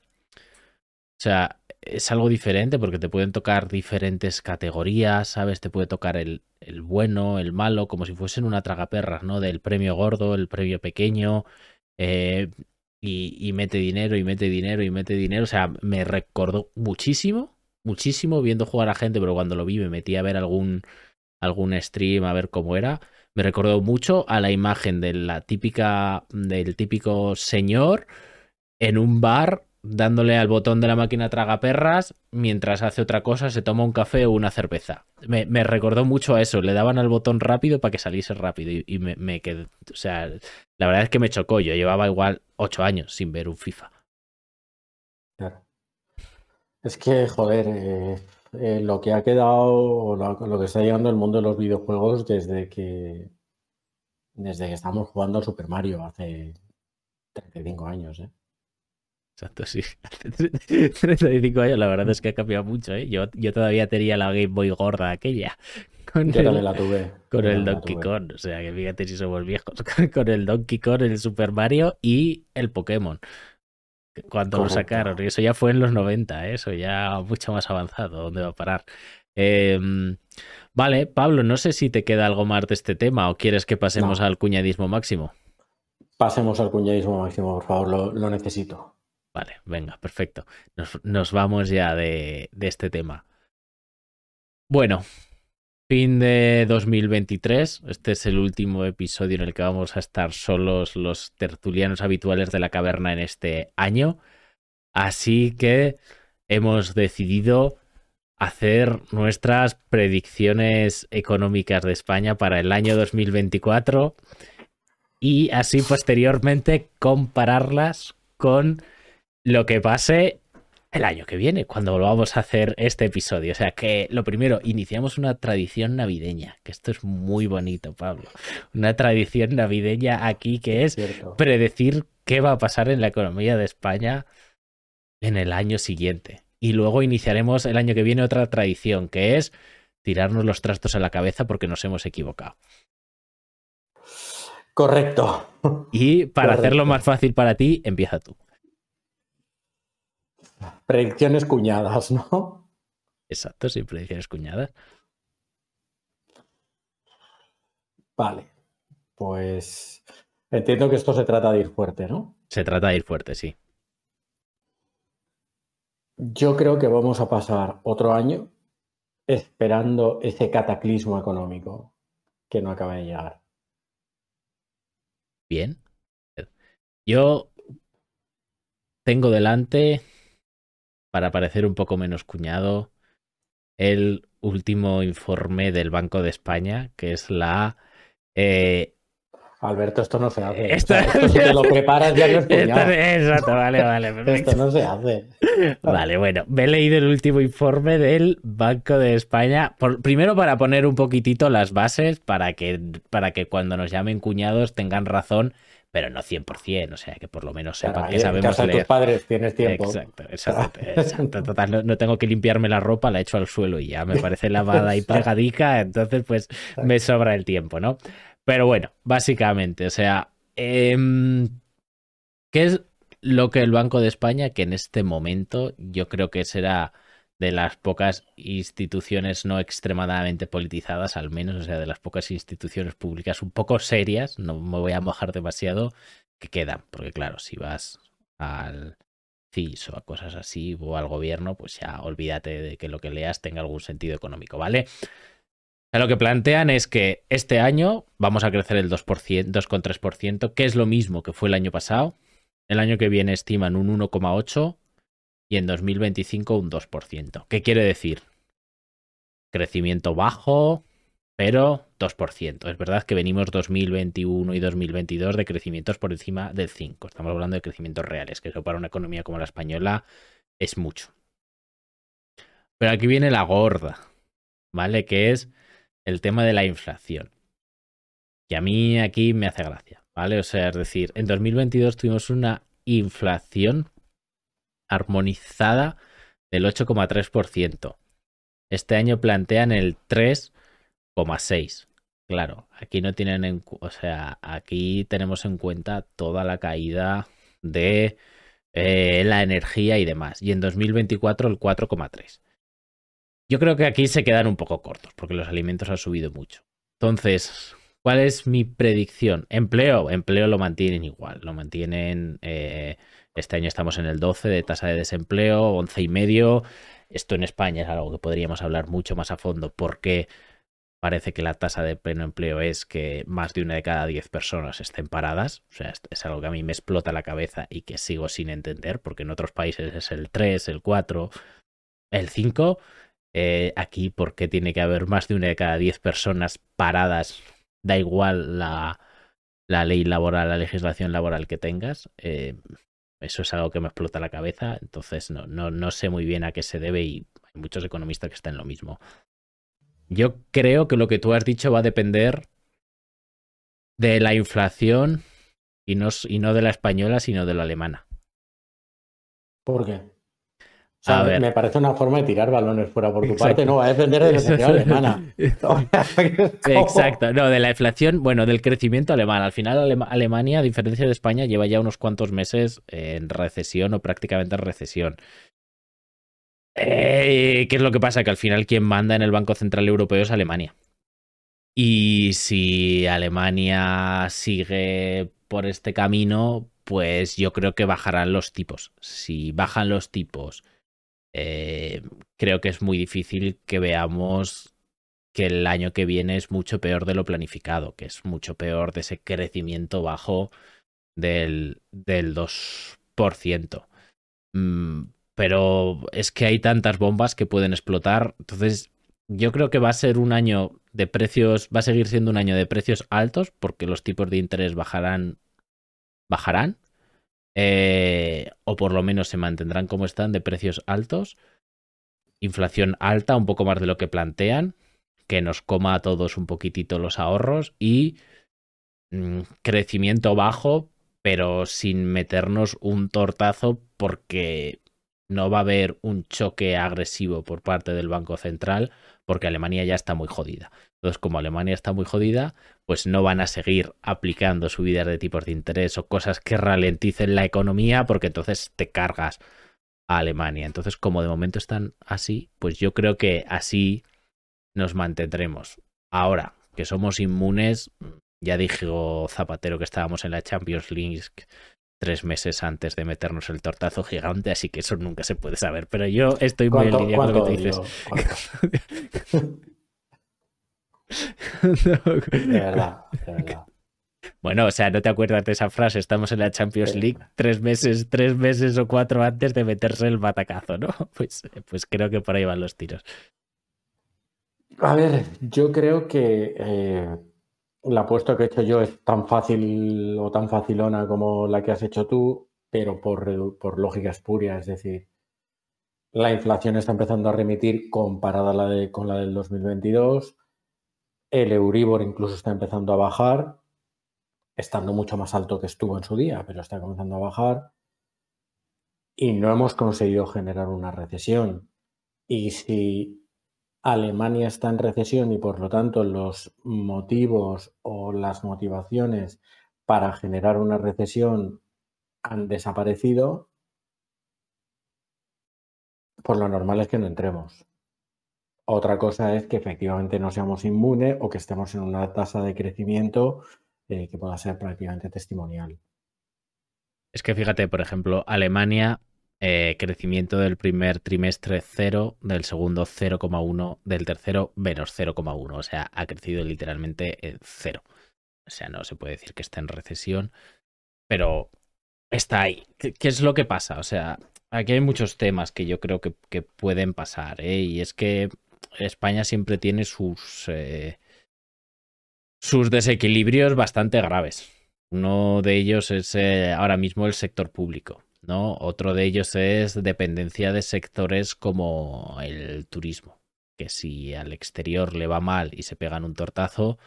sea, es algo diferente porque te pueden tocar diferentes categorías, ¿sabes? Te puede tocar el, el bueno, el malo, como si fuesen una tragaperras, ¿no? Del premio gordo, el premio pequeño, eh, y mete dinero, y mete dinero, y mete dinero. O sea, me recordó muchísimo, muchísimo viendo jugar a gente, pero cuando lo vi me metí a ver algún, algún stream, a ver cómo era. Me recordó mucho a la imagen de la típica, del típico señor en un bar dándole al botón de la máquina tragaperras mientras hace otra cosa, se toma un café o una cerveza. Me, me recordó mucho a eso, le daban al botón rápido para que saliese rápido y, y me, me quedé, o sea, la verdad es que me chocó, yo llevaba igual ocho años sin ver un FIFA. Claro. Es que, joder, eh, eh, lo que ha quedado, o lo, lo que está llegando al mundo de los videojuegos desde que, desde que estamos jugando al Super Mario hace 35 años, ¿eh? Exacto, sí. Hace 35 años, la verdad es que ha cambiado mucho, ¿eh? Yo, yo todavía tenía la Game Boy gorda aquella. Con Yo el- también la tuve. Con yo el Donkey. Kong, o sea que fíjate si somos viejos, con el Donkey Kong, el Super Mario y el Pokémon. Cuando lo sacaron, y eso ya fue en los 90, ¿eh? eso ya mucho más avanzado, ¿dónde va a parar? Eh, vale, Pablo, no sé si te queda algo más de este tema o quieres que pasemos No. al cuñadismo máximo. Pasemos al cuñadismo máximo, por favor, lo, lo necesito. Vale, venga, perfecto. Nos, nos vamos ya de, de este tema. Bueno, fin de 2023. Este es el último episodio en el que vamos a estar solos los tertulianos habituales de la caverna en este año. Así que hemos decidido hacer nuestras predicciones económicas de España para el año 2024 y así posteriormente compararlas con lo que pase el año que viene, cuando volvamos a hacer este episodio. O sea que lo primero, iniciamos una tradición navideña, que esto es muy bonito, Pablo. Una tradición navideña aquí que es Cierto. predecir qué va a pasar en la economía de España en el año siguiente. Y luego iniciaremos el año que viene otra tradición, que es tirarnos los trastos a la cabeza porque nos hemos equivocado. Correcto. Y para Correcto. hacerlo más fácil para ti, empieza tú. Predicciones cuñadas, ¿no? Exacto, sin predicciones cuñadas. Vale. Pues entiendo que esto se trata de ir fuerte, ¿no? Se trata de ir fuerte, sí. Yo creo que vamos a pasar otro año esperando ese cataclismo económico que no acaba de llegar. Bien. Yo tengo delante, para parecer un poco menos cuñado, el último informe del Banco de España, que es la... eh, Alberto, esto no se hace. Esto- O sea, esto si te lo preparas ya no es cuñado. Exacto, vale, vale, perfecto. Esto no se hace. Vale, bueno, me he leído el último informe del Banco de España. Por- primero para poner un poquitito las bases para que, para que cuando nos llamen cuñados tengan razón, pero no 100%, o sea, que por lo menos sepan que en sabemos de tus padres tienes tiempo. Exacto, exacto, exacto. Total, no, no tengo que limpiarme la ropa, la echo al suelo y ya me parece lavada y pegadica, entonces pues me sobra el tiempo, ¿no? Pero bueno, básicamente, o sea, em, ¿qué es lo que el Banco de España, que en este momento yo creo que será de las pocas instituciones no extremadamente politizadas, al menos, o sea, de las pocas instituciones públicas un poco serias, no me voy a mojar demasiado, que quedan, porque claro, si vas al CIS o a cosas así o al gobierno, pues ya olvídate de que lo que leas tenga algún sentido económico, ¿vale? Lo que plantean es que este año vamos a crecer el 2%, 2,3%, que es lo mismo que fue el año pasado. El año que viene estiman un 1,8% y en 2025 un 2%. ¿Qué quiere decir? Crecimiento bajo, pero 2%. Es verdad que venimos 2021 y 2022 de crecimientos por encima del 5. Estamos hablando de crecimientos reales, que eso para una economía como la española es mucho. Pero aquí viene la gorda, ¿vale? Que es el tema de la inflación. Que a mí aquí me hace gracia, ¿vale? O sea, es decir, en 2022 tuvimos una inflación armonizada del 8,3%. Este año plantean el 3,6%. Claro, aquí no tienen en, o sea, aquí tenemos en cuenta toda la caída de eh, la energía y demás. Y en 2024 el 4,3. Yo creo que aquí se quedan un poco cortos porque los alimentos han subido mucho. Entonces, ¿cuál es mi predicción? Empleo, empleo lo mantienen igual, lo mantienen. eh, este año estamos en el 12 de tasa de desempleo, 11 y medio. Esto en España es algo que podríamos hablar mucho más a fondo porque parece que la tasa de pleno empleo es que más de una de cada 10 personas estén paradas. O sea, es, algo que a mí me explota la cabeza y que sigo sin entender porque en otros países es el 3, el 4, el 5. Eh, aquí, ¿por qué tiene que haber más de una de cada 10 personas paradas? Da igual la, la ley laboral, la legislación laboral que tengas. Eh, eso es algo que me explota la cabeza. Entonces, no, no, no sé muy bien a qué se debe y hay muchos economistas que están en lo mismo. Yo creo que lo que tú has dicho va a depender de la inflación y no, y no de la española, sino de la alemana. ¿Por qué? O sea, me parece una forma de tirar balones fuera por tu Exacto. parte. No, va a depender de la sociedad alemana. Exacto, no, de la inflación, bueno, del crecimiento alemán. Al final, Alema- Alemania, a diferencia de España, lleva ya unos cuantos meses en recesión o prácticamente en recesión. Eh, ¿Qué es lo que pasa? Que al final quien manda en el Banco Central Europeo es Alemania. Y si Alemania sigue por este camino, pues yo creo que bajarán los tipos. Si bajan los tipos, eh, creo que es muy difícil que veamos que el año que viene es mucho peor de lo planificado, que es mucho peor de ese crecimiento bajo del, del 2%. Mm, pero es que hay tantas bombas que pueden explotar, entonces yo creo que va a ser un año de precios, va a seguir siendo un año de precios altos porque los tipos de interés bajarán, bajarán, eh, o por lo menos se mantendrán como están de precios altos, inflación alta, un poco más de lo que plantean, que nos coma a todos un poquitito los ahorros y mm, crecimiento bajo, pero sin meternos un tortazo porque no va a haber un choque agresivo por parte del Banco Central porque Alemania ya está muy jodida. Entonces, como Alemania está muy jodida, pues no van a seguir aplicando subidas de tipos de interés o cosas que ralenticen la economía porque entonces te cargas a Alemania. Entonces, como de momento están así, pues yo creo que así nos mantendremos. Ahora, que somos inmunes, ya dijo Zapatero que estábamos en la Champions League tres meses antes de meternos el tortazo gigante, así que eso nunca se puede saber. Pero yo estoy muy en línea con lo que te dices. de verdad, de verdad. Bueno, o sea, ¿no te acuerdas de esa frase? Estamos en la Champions League tres meses, tres meses o cuatro antes de meterse el batacazo, ¿no? Pues, pues creo que por ahí van los tiros. A ver, yo creo que eh, la apuesta que he hecho yo es tan fácil o tan facilona como la que has hecho tú, pero por, lógica espuria, es decir, la inflación está empezando a remitir comparada la de, con la del 2022, el Euribor incluso está empezando a bajar, estando mucho más alto que estuvo en su día, pero está comenzando a bajar, y no hemos conseguido generar una recesión. Y si Alemania está en recesión y por lo tanto los motivos o las motivaciones para generar una recesión han desaparecido, pues lo normal es que no entremos. Otra cosa es que efectivamente no seamos inmunes o que estemos en una tasa de crecimiento eh, que pueda ser prácticamente testimonial. Es que fíjate, por ejemplo, Alemania eh, crecimiento del primer trimestre 0, del segundo 0,1, del tercero menos 0,1. O sea, ha crecido literalmente en cero. O sea, no se puede decir que está en recesión, pero está ahí. ¿Qué, es lo que pasa? O sea, aquí hay muchos temas que yo creo que, pueden pasar, ¿eh? Y es que España siempre tiene sus, eh, sus desequilibrios bastante graves. Uno de ellos es ahora mismo el sector público. ¿No? Otro de ellos es dependencia de sectores como el turismo, que si al exterior le va mal y se pegan un tortazo,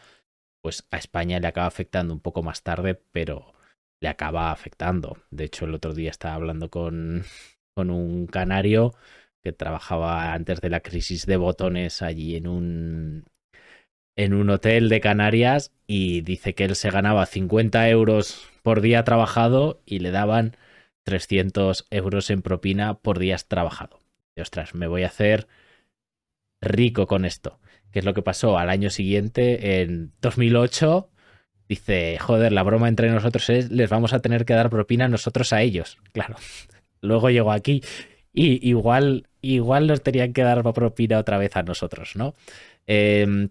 pues a España le acaba afectando un poco más tarde, pero le acaba afectando. De hecho, el otro día estaba hablando con, con un canario que trabajaba antes de la crisis de botones allí en un, en un hotel de Canarias y dice que él se ganaba 50 euros por día trabajado y le daban 300 euros en propina por días trabajado. Y ostras, me voy a hacer rico con esto. ¿Qué es lo que pasó al año siguiente, en 2008? Dice, joder, la broma entre nosotros es, les vamos a tener que dar propina nosotros a ellos. Claro. Luego llegó aquí y igual, igual nos tenían que dar propina otra vez a nosotros, ¿no? Eh,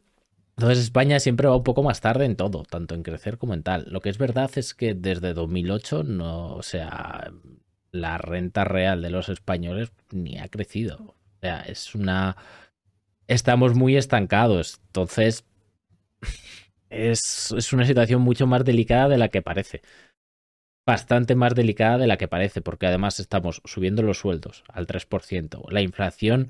entonces España siempre va un poco más tarde en todo, tanto en crecer como en tal. Lo que es verdad es que desde 2008 no, o sea, la renta real de los españoles ni ha crecido. O sea, es una estamos muy estancados. Entonces es, es una situación mucho más delicada de la que parece bastante más delicada de la que parece, porque además estamos subiendo los sueldos al 3%. La inflación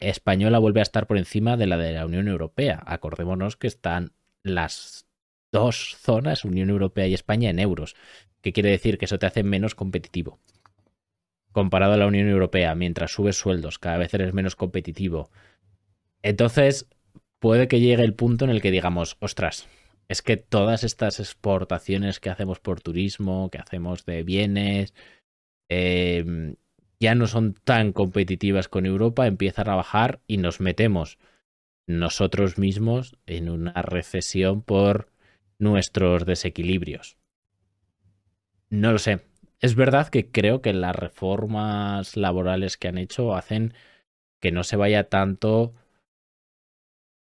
española vuelve a estar por encima de la de la Unión Europea. Acordémonos que están las dos zonas, Unión Europea y España, en euros, que quiere decir que eso te hace menos competitivo. Comparado a la Unión Europea, mientras subes sueldos, cada vez eres menos competitivo. Entonces, puede que llegue el punto en el que digamos, ostras, es que todas estas exportaciones que hacemos por turismo, que hacemos de bienes, em, ya no son tan competitivas con Europa, empiezan a bajar y nos metemos nosotros mismos en una recesión por nuestros desequilibrios. no lo sé. Es verdad que creo que las reformas laborales que han hecho hacen que no se vaya tanto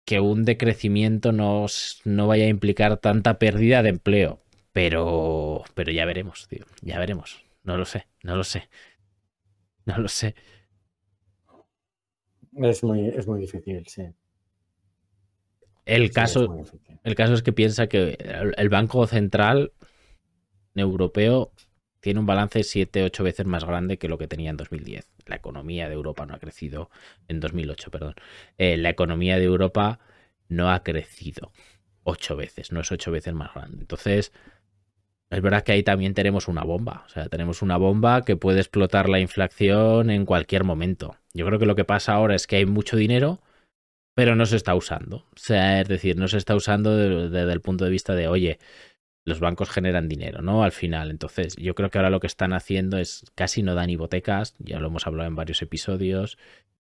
que un decrecimiento no, no vaya a implicar tanta pérdida de empleo. Pero, pero ya veremos, tío. Ya veremos. No lo sé, no lo sé. No lo sé. Es muy, es muy difícil, sí. El, caso, el caso es que piensa que el Banco Central Europeo tiene un balance 7-8 veces más grande que lo que tenía en 2010. La economía de Europa no ha crecido en 2008, perdón. Eh, la economía de Europa no ha crecido 8 veces, no es 8 veces más grande. Entonces, es verdad que ahí también tenemos una bomba. O sea, tenemos una bomba que puede explotar la inflación en cualquier momento. Yo creo que lo que pasa ahora es que hay mucho dinero, pero no se está usando. O sea, es decir, no se está usando desde, el punto de vista de, oye, los bancos generan dinero, ¿no? Al final. Entonces, yo creo que ahora lo que están haciendo es casi no dan hipotecas, ya lo hemos hablado en varios episodios,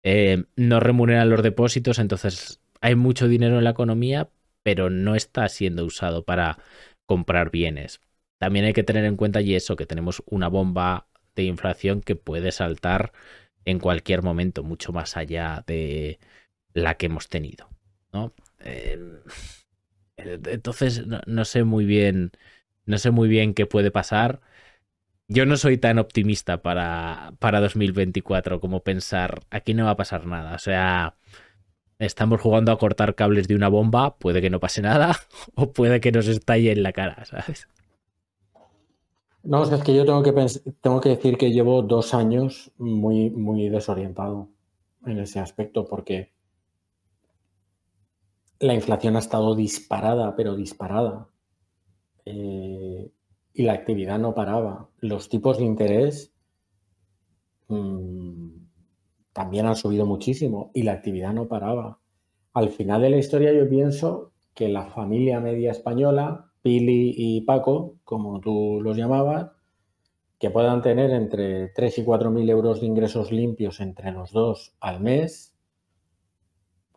eh, no remuneran los depósitos, entonces hay mucho dinero en la economía, pero no está siendo usado para comprar bienes. También hay que tener en cuenta y eso, que tenemos una bomba de inflación que puede saltar en cualquier momento, mucho más allá de la que hemos tenido. ¿no? Em, entonces, no, sé muy bien. No sé muy bien qué puede pasar. Yo no soy tan optimista para, para 2024 como pensar aquí no va a pasar nada. O sea, estamos jugando a cortar cables de una bomba, puede que no pase nada, o puede que nos estalle en la cara, ¿sabes? No, es que yo tengo que, tengo que decir que llevo dos años muy, muy desorientado en ese aspecto porque la inflación ha estado disparada, pero disparada. Eh, y la actividad no paraba. Los tipos de interés mm, también han subido muchísimo y la actividad no paraba. Al final de la historia yo pienso que la familia media española Pili y Paco, como tú los llamabas, que puedan tener entre 3 y 4 mil euros de ingresos limpios entre los dos al mes,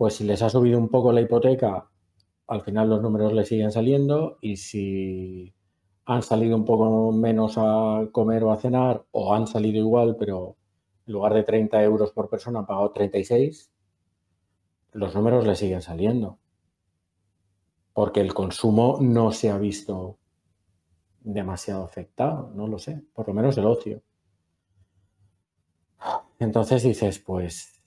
pues si les ha subido un poco la hipoteca, al final los números les siguen saliendo y si han salido un poco menos a comer o a cenar o han salido igual, pero en lugar de 30 euros por persona han pagado 36, los números les siguen saliendo porque el consumo no se ha visto demasiado afectado, no lo sé, por lo menos el ocio. Entonces dices, pues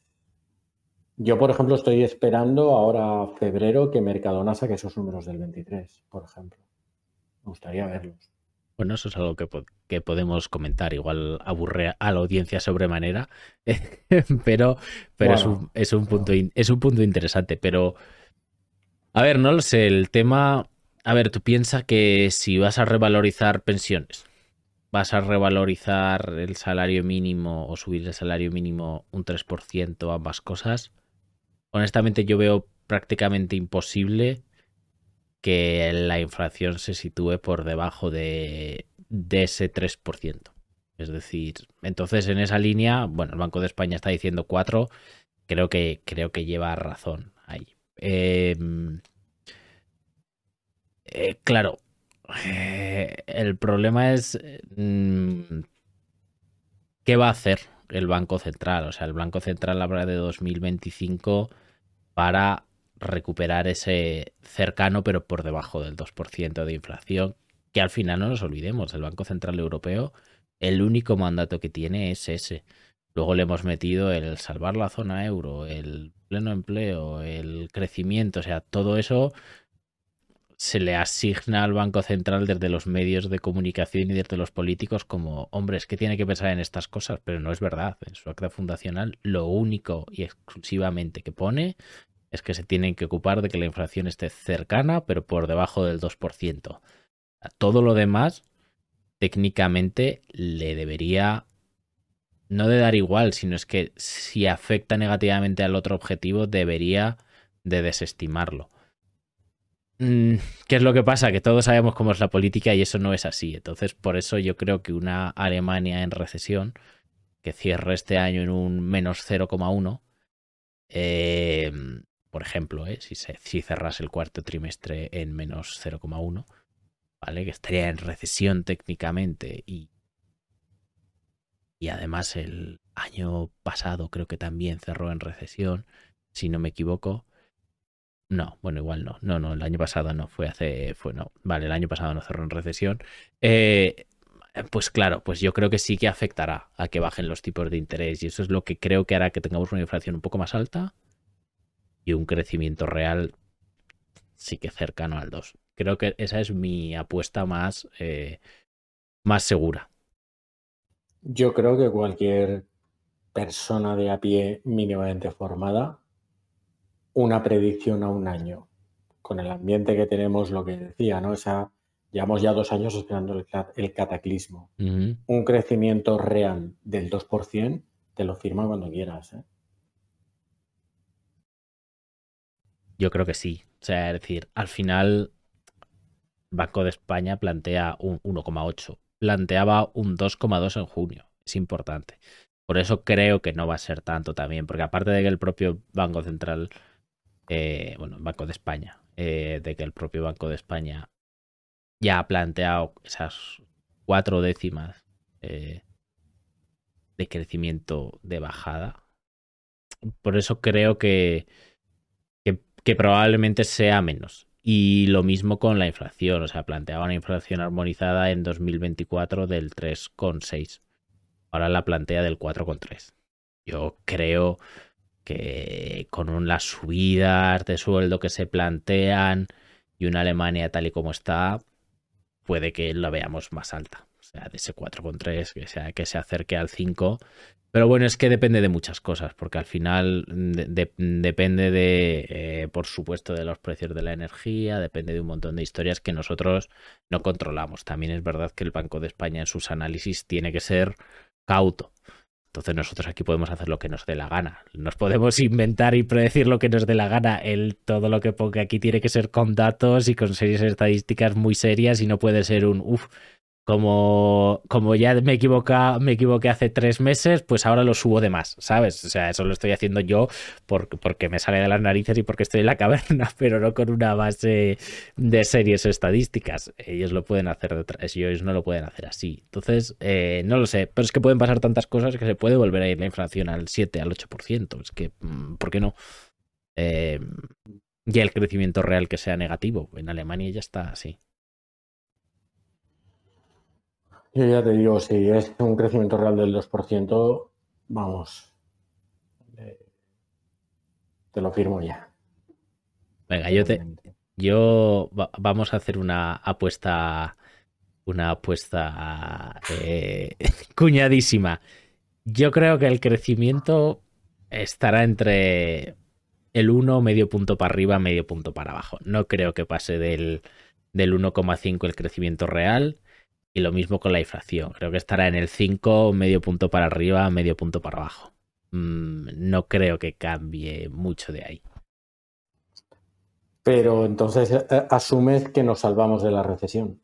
yo, por ejemplo, estoy esperando ahora febrero que Mercadona saque esos números del 23, por ejemplo. Me gustaría verlos. Bueno, eso es algo que, que podemos comentar. Igual aburre a la audiencia sobremanera, pero, pero es, un, es, un punto, es un punto interesante. Pero a ver, no lo sé, el tema... A ver, tú piensas que si vas a revalorizar pensiones, vas a revalorizar el salario mínimo o subir el salario mínimo un 3%, ambas cosas, honestamente yo veo prácticamente imposible que la inflación se sitúe por debajo de, ese 3%. Es decir, entonces en esa línea, bueno, el Banco de España está diciendo 4, creo que, creo que lleva razón ahí. Em, eh, claro, eh, el problema es mm, qué va a hacer el Banco Central. O sea, el Banco Central habla de 2025 para recuperar ese cercano pero por debajo del 2% de inflación, que al final no nos olvidemos, el Banco Central Europeo, el único mandato que tiene es ese. Luego le hemos metido el salvar la zona euro, el pleno empleo, el crecimiento, o sea, todo eso se le asigna al Banco Central desde los medios de comunicación y desde los políticos como, hombres, que tiene que pensar en estas cosas, pero no es verdad. En su acta fundacional lo único y exclusivamente que pone es que se tienen que ocupar de que la inflación esté cercana, pero por debajo del 2%. Todo lo demás, técnicamente, le debería no de dar igual, sino es que si afecta negativamente al otro objetivo, debería de desestimarlo. Mm, ¿Qué es lo que pasa? Que todos sabemos cómo es la política y eso no es así. Entonces, por eso yo creo que una Alemania en recesión, que cierre este año en un menos 0,1, por ejemplo, ¿eh? si, si cerras el cuarto trimestre en menos 0,1, ¿vale? Que estaría en recesión técnicamente y, y además el año pasado creo que también cerró en recesión, si no me equivoco. No, bueno, igual no. No, no, el año pasado no, fue hace, fue no. Vale, el año pasado no cerró en recesión. Eh, pues claro, pues yo creo que sí que afectará a que bajen los tipos de interés y eso es lo que creo que hará que tengamos una inflación un poco más alta y un crecimiento real sí que cercano al 2. Creo que esa es mi apuesta más, eh, más segura. Yo creo que cualquier persona de a pie mínimamente formada, una predicción a un año, con el ambiente que tenemos, lo que decía, ¿no? Esa, llevamos ya dos años esperando el, cataclismo. Un crecimiento real del 2%, te lo firma cuando quieras. ¿eh? Yo creo que sí. O sea, es decir, al final Banco de España plantea un 1,8. Planteaba un 2,2 en junio. Es importante. Por eso creo que no va a ser tanto también, porque aparte de que el propio Banco Central, eh, bueno, Banco de España, eh, de que el propio Banco de España ya ha planteado esas cuatro décimas eh, de crecimiento de bajada. Por eso creo que, que probablemente sea menos. Y lo mismo con la inflación, o sea, planteaba una inflación armonizada en 2024 del 3,6. Ahora la plantea del 4,3. Yo creo que con las subidas de sueldo que se plantean y una Alemania tal y como está, puede que la veamos más alta. O sea, de ese 4,3 que, sea, que se acerque al 5 pero bueno, es que depende de muchas cosas, porque al final depende de, eh, por supuesto, de los precios de la energía, depende de un montón de historias que nosotros no controlamos. También es verdad que el Banco de España en sus análisis tiene que ser cauto. Entonces nosotros aquí podemos hacer lo que nos dé la gana. Nos podemos inventar y predecir lo que nos dé la gana. Él todo lo que ponga aquí tiene que ser con datos y con series estadísticas muy serias y no puede ser un, uff, como, como ya me, equivoca, me equivoqué hace tres meses, pues ahora lo subo de más, ¿sabes? O sea, eso lo estoy haciendo yo porque me sale de las narices y porque estoy en la caverna, pero no con una base de series estadísticas. Ellos lo pueden hacer detrás, ellos no lo pueden hacer así. Entonces, eh, no lo sé, pero es que pueden pasar tantas cosas que se puede volver a ir la inflación al 7, al 8%. Es que, mm, ¿por qué no? Eh, y el crecimiento real que sea negativo. En Alemania ya está así. Yo ya te digo, si es un crecimiento real del 2%, vamos, eh, te lo firmo ya. Venga, yo te, yo vamos a hacer una apuesta, una apuesta eh, cuñadísima. Yo creo que el crecimiento estará entre el 1, medio punto para arriba, medio punto para abajo. No creo que pase del, del 1,5 el crecimiento real y lo mismo con la inflación. Creo que estará en el 5, medio punto para arriba, medio punto para abajo. Mm, no creo que cambie mucho de ahí. Pero entonces eh, eh, asumes que nos salvamos de la recesión.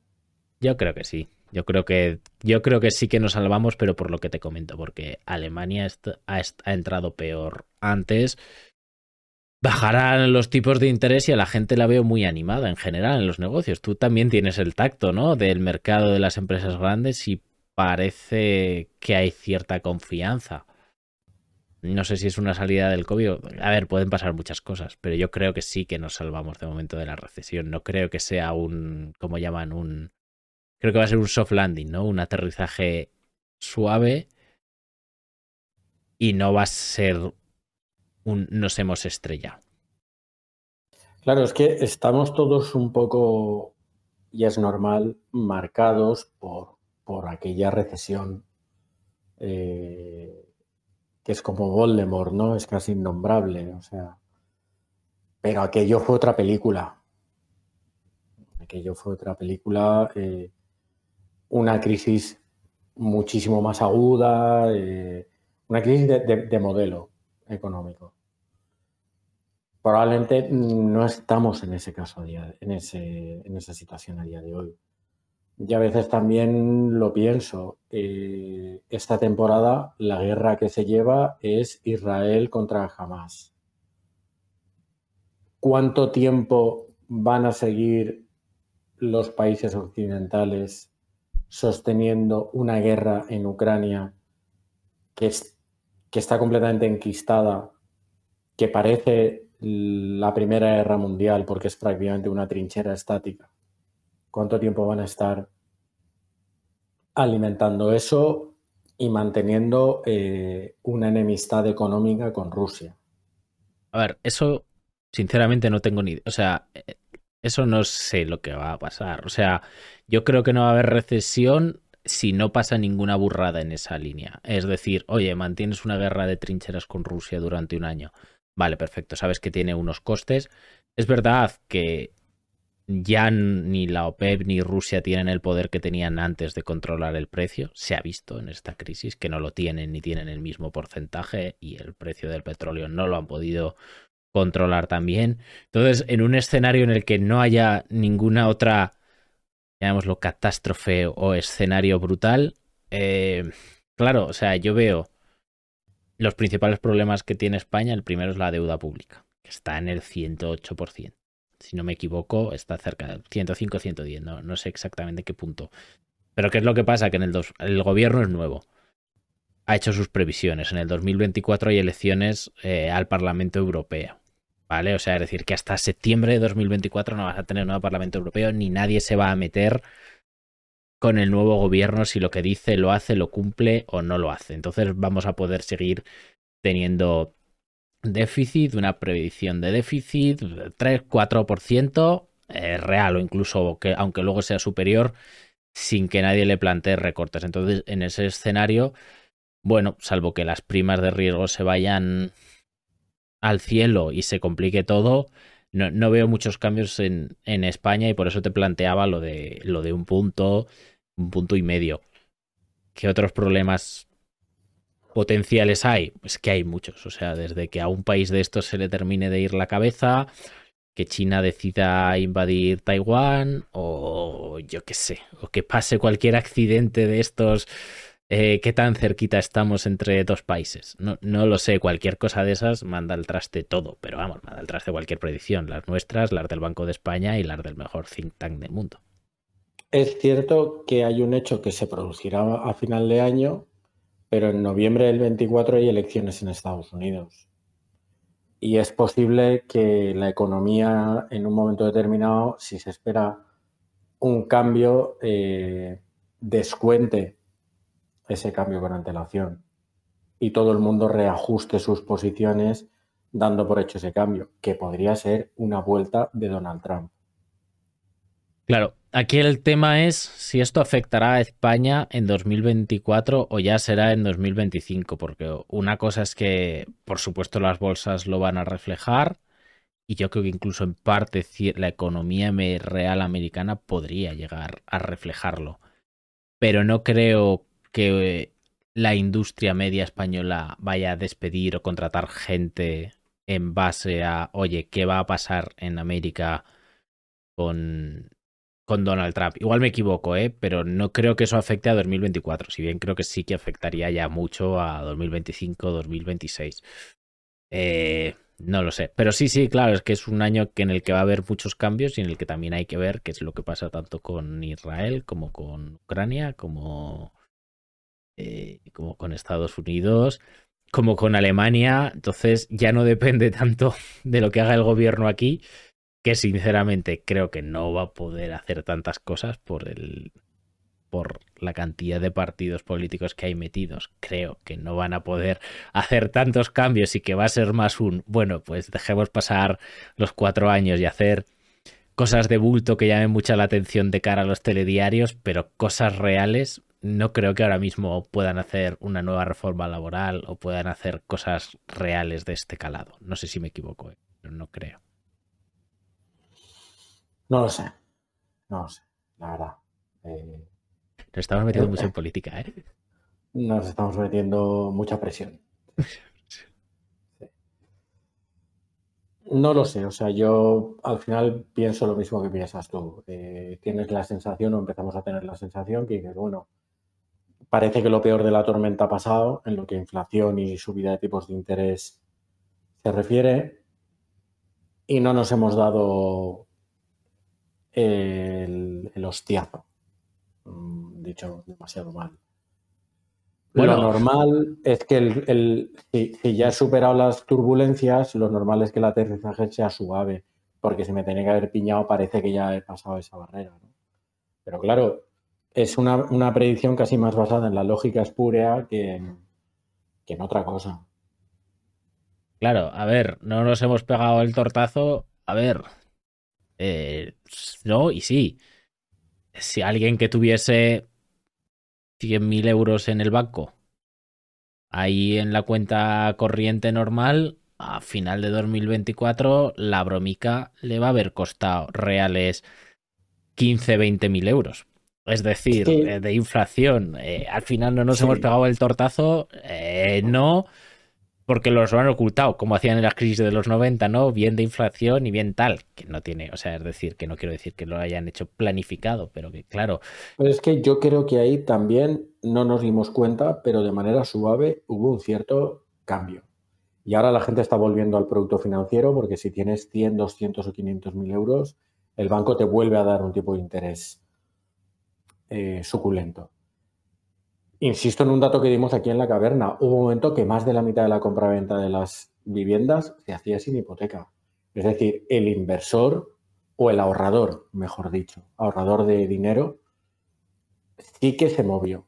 Yo creo que sí. Yo creo que, yo creo que sí que nos salvamos, pero por lo que te comento, porque Alemania ha, ha entrado peor antes bajarán los tipos de interés y a la gente la veo muy animada en general en los negocios. Tú también tienes el tacto, ¿no? Del mercado de las empresas grandes y parece que hay cierta confianza. No sé si es una salida del COVID. A ver, pueden pasar muchas cosas, pero yo creo que sí que nos salvamos de momento de la recesión. No creo que sea un, como llaman, un... Creo que va a ser un soft landing, ¿no? Un aterrizaje suave y no va a ser nos hemos estrellado. Claro, es que estamos todos un poco, y es normal, marcados por, por aquella recesión eh, que es como Voldemort, ¿no? Es casi innombrable, o sea. Pero aquello fue otra película. Aquello fue otra película, eh, una crisis muchísimo más aguda, eh, una crisis de modelo económico probablemente no estamos en ese caso, en, en esa situación a día de hoy. Y a veces también lo pienso. Eh, esta temporada la guerra que se lleva es Israel contra Hamas. ¿Cuánto tiempo van a seguir los países occidentales sosteniendo una guerra en Ucrania que está completamente enquistada, que parece la Primera Guerra Mundial porque es prácticamente una trinchera estática. ¿Cuánto tiempo van a estar alimentando eso y manteniendo eh, una enemistad económica con Rusia? A ver, eso sinceramente no tengo ni idea. O sea, eh, eso no sé lo que va a pasar. O sea, yo creo que no va a haber recesión si no pasa ninguna burrada en esa línea. Es decir, oye, mantienes una guerra de trincheras con Rusia durante un año. Vale, perfecto. Sabes que tiene unos costes. Es verdad que ya ni la OPEP ni Rusia tienen el poder que tenían antes de controlar el precio. Se ha visto en esta crisis que no lo tienen ni tienen el mismo porcentaje y el precio del petróleo no lo han podido controlar también. Entonces, en un escenario en el que no haya ninguna otra, llamémoslo, catástrofe o escenario brutal, eh, claro, o sea, yo veo los principales problemas que tiene España. El primero es la deuda pública, que está en el 108%. Si no me equivoco, está cerca del 105, 110, no, no sé exactamente qué punto. Pero ¿qué es lo que pasa? Que en el, dos, el gobierno es nuevo ha hecho sus previsiones. En el 2024 hay elecciones eh, al Parlamento Europeo. ¿Vale? O sea, es decir, que hasta septiembre de 2024 no vas a tener nuevo Parlamento Europeo, ni nadie se va a meter con el nuevo gobierno si lo que dice lo hace, lo cumple o no lo hace. Entonces vamos a poder seguir teniendo déficit, una previsión de déficit, 3-4% eh, real o incluso que aunque luego sea superior, sin que nadie le plantee recortes. Entonces, en ese escenario, bueno, salvo que las primas de riesgo se vayan al cielo y se complique todo, no, veo muchos cambios en, en, España y por eso te planteaba lo de, lo de un punto, un punto y medio. ¿Qué otros problemas potenciales hay? Pues que hay muchos. O sea, desde que a un país de estos se le termine de ir la cabeza, que China decida invadir Taiwán, o yo qué sé, o que pase cualquier accidente de estos eh, qué tan cerquita estamos entre dos países. No, lo sé, cualquier cosa de esas manda al traste todo, pero vamos, manda al traste cualquier predicción, las nuestras, las del Banco de España y las del mejor think tank del mundo. Es cierto que hay un hecho que se producirá a final de año, pero en noviembre del 24 hay elecciones en Estados Unidos. Y es posible que la economía en un momento determinado, si se espera un cambio, eh, descuente ese cambio con antelación y todo el mundo reajuste sus posiciones dando por hecho ese cambio, que podría ser una vuelta de Donald Trump. Claro, aquí el tema es si esto afectará a España en 2024 o ya será en 2025, porque una cosa es que, por supuesto, las bolsas lo van a reflejar y yo creo que incluso en parte la economía real americana podría llegar a reflejarlo, pero no creo que la industria media española vaya a despedir o contratar gente en base a, oye, ¿qué va a pasar en América con, con Donald Trump? Igual me equivoco, ¿eh? pero no creo que eso afecte a 2024, si bien creo que sí que afectaría ya mucho a 2025, 2026. Eh, no lo sé, pero sí, sí, claro, es que es un año que en el que va a haber muchos cambios y en el que también hay que ver qué es lo que pasa tanto con Israel como con Ucrania, como eh, como con Estados Unidos, como con Alemania. Entonces ya no depende tanto de lo que haga el gobierno aquí, que sinceramente creo que no va a poder hacer tantas cosas por el por la cantidad de partidos políticos que hay metidos, creo que no van a poder hacer tantos cambios y que va a ser más un, bueno, pues dejemos pasar los cuatro años y hacer cosas de bulto que llamen mucha la atención de cara a los telediarios, pero cosas reales no creo que ahora mismo puedan hacer una nueva reforma laboral o puedan hacer cosas reales de este calado. No sé si me equivoco, ¿eh? pero no creo. No lo sé. No lo sé, la verdad. Eh, nos estamos metiendo mucho en política, ¿eh? Nos estamos metiendo mucha presión. No lo sé, o sea, yo al final pienso lo mismo que piensas tú. Eh, tienes la sensación, o empezamos a tener la sensación que dices, bueno, parece que lo peor de la tormenta ha pasado en lo que inflación y subida de tipos de interés se refiere y no nos hemos dado el, el hostiazo. Mm, dicho demasiado mal. Bueno, lo normal es que el, si, ya he superado las turbulencias, lo normal es que el aterrizaje sea suave, porque si me tenía que haber piñado parece que ya he pasado esa barrera. Pero claro, es una, predicción casi más basada en la lógica espúrea que en, que en otra cosa. Claro, a ver, no nos hemos pegado el tortazo. A ver, eh, no, y sí. Si alguien que tuviese 100.000 euros en el banco, ahí en la cuenta corriente normal, a final de 2024, la bromica le va a haber costado reales 15, 20 mil euros. Es decir, eh, de inflación. Eh, al final no nos hemos pegado el tortazo. Eh, no porque los lo han ocultado, como hacían en las crisis de los 90, ¿no? Bien de inflación y bien tal, que no tiene, o sea, es decir, que no quiero decir que lo hayan hecho planificado, pero que claro. Pues es que yo creo que ahí también no nos dimos cuenta, pero de manera suave hubo un cierto cambio. Y ahora la gente está volviendo al producto financiero porque si tienes 100, 200 o 500 mil euros, el banco te vuelve a dar un tipo de interés eh, suculento. Insisto en un dato que dimos aquí en la caverna. Hubo un momento que más de la mitad de la compraventa de las viviendas se hacía sin hipoteca. Es decir, el inversor o el ahorrador, mejor dicho, ahorrador de dinero, sí que se movió.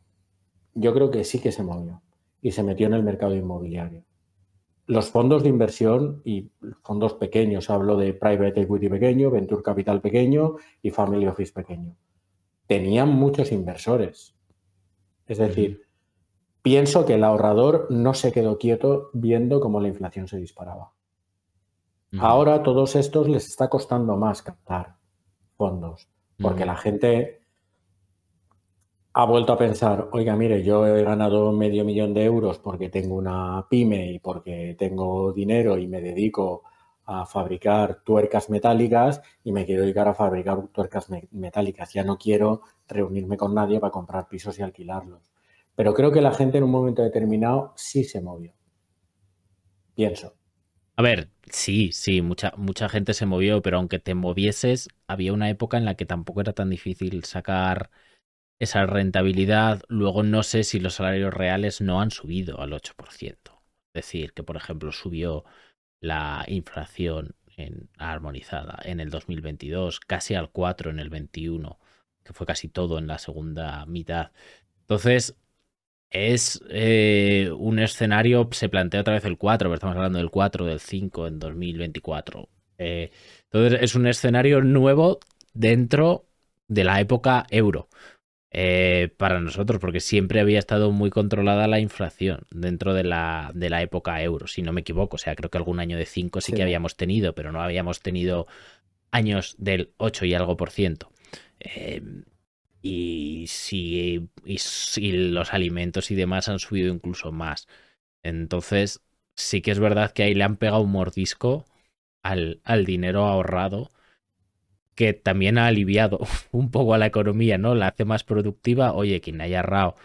Yo creo que sí que se movió y se metió en el mercado inmobiliario. Los fondos de inversión y fondos pequeños, hablo de private equity pequeño, venture capital pequeño y family office pequeño, tenían muchos inversores. Es decir, pienso que el ahorrador no se quedó quieto viendo cómo la inflación se disparaba. Ahora a todos estos les está costando más captar fondos, porque la gente ha vuelto a pensar, oiga, mire, yo he ganado medio millón de euros porque tengo una pyme y porque tengo dinero y me dedico a fabricar tuercas metálicas y me quiero dedicar a fabricar tuercas metálicas. Ya no quiero reunirme con nadie para comprar pisos y alquilarlos. Pero creo que la gente en un momento determinado sí se movió. Pienso. A ver, sí, sí, mucha, mucha gente se movió, pero aunque te movieses, había una época en la que tampoco era tan difícil sacar esa rentabilidad. Luego no sé si los salarios reales no han subido al 8%. Es decir, que por ejemplo subió la inflación en, armonizada en el 2022, casi al 4 en el 21, que fue casi todo en la segunda mitad. Entonces, es eh, un escenario, se plantea otra vez el 4, pero estamos hablando del 4, del 5 en 2024. Eh, entonces, es un escenario nuevo dentro de la época euro. Eh, para nosotros, porque siempre había estado muy controlada la inflación dentro de la, de la época euro, si no me equivoco. O sea, creo que algún año de 5 sí, que habíamos tenido, pero no habíamos tenido años del 8 y algo por ciento. Eh, y, si, y si los alimentos y demás han subido incluso más. Entonces, sí que es verdad que ahí le han pegado un mordisco al, al dinero ahorrado que también ha aliviado un poco a la economía, ¿no? La hace más productiva. Oye, quien haya ahorrado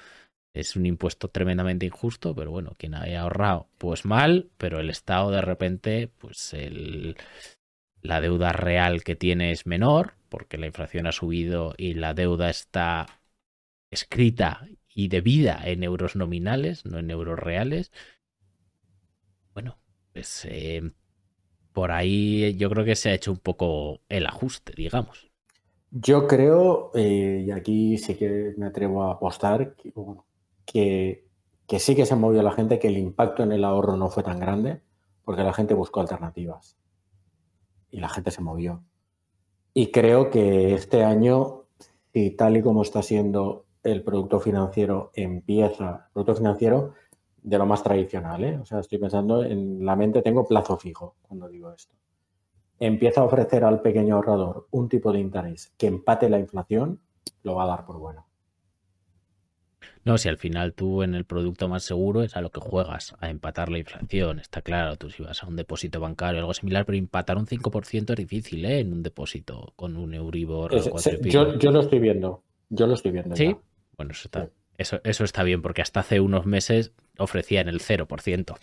es un impuesto tremendamente injusto, pero bueno, quien haya ahorrado, pues mal, pero el Estado de repente, pues el, la deuda real que tiene es menor, porque la inflación ha subido y la deuda está escrita y debida en euros nominales, no en euros reales. Bueno, pues eh, por ahí yo creo que se ha hecho un poco el ajuste, digamos. Yo creo, eh, y aquí sí que me atrevo a apostar, que, que, sí que se movió la gente, que el impacto en el ahorro no fue tan grande, porque la gente buscó alternativas. Y la gente se movió. Y creo que este año, si tal y como está siendo el producto financiero empieza, el producto financiero de lo más tradicional. ¿eh? O sea, estoy pensando en la mente, tengo plazo fijo cuando digo esto. Empieza a ofrecer al pequeño ahorrador un tipo de interés que empate la inflación, lo va a dar por bueno. No, si al final tú en el producto más seguro es a lo que juegas, a empatar la inflación, está claro. Tú si vas a un depósito bancario o algo similar, pero empatar un 5% es difícil, ¿eh? En un depósito con un Euribor. yo, yo, lo estoy viendo, yo lo estoy viendo. Sí, bueno, eso está, eso, eso está bien, porque hasta hace unos meses ofrecían el 0%.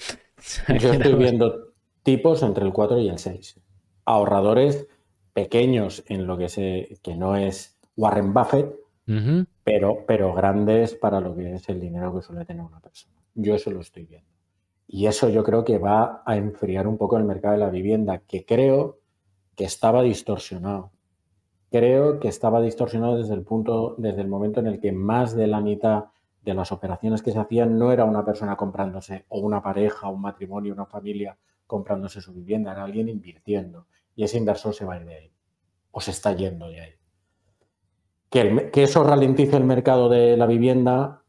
Yo estoy viendo tipos entre el 4 y el 6. Ahorradores pequeños en lo que, se, que no es Warren Buffett, pero, pero grandes para lo que es el dinero que suele tener una persona. Yo eso lo estoy viendo. Y eso yo creo que va a enfriar un poco el mercado de la vivienda, que creo que estaba distorsionado. Creo que estaba distorsionado desde el punto, desde el momento en el que más de la mitad de las operaciones que se hacían no era una persona comprándose, o una pareja, un matrimonio, una familia comprándose su vivienda, era alguien invirtiendo. Y ese inversor se va a ir de ahí, o se está yendo de ahí. Que, que eso ralentice el mercado de la vivienda,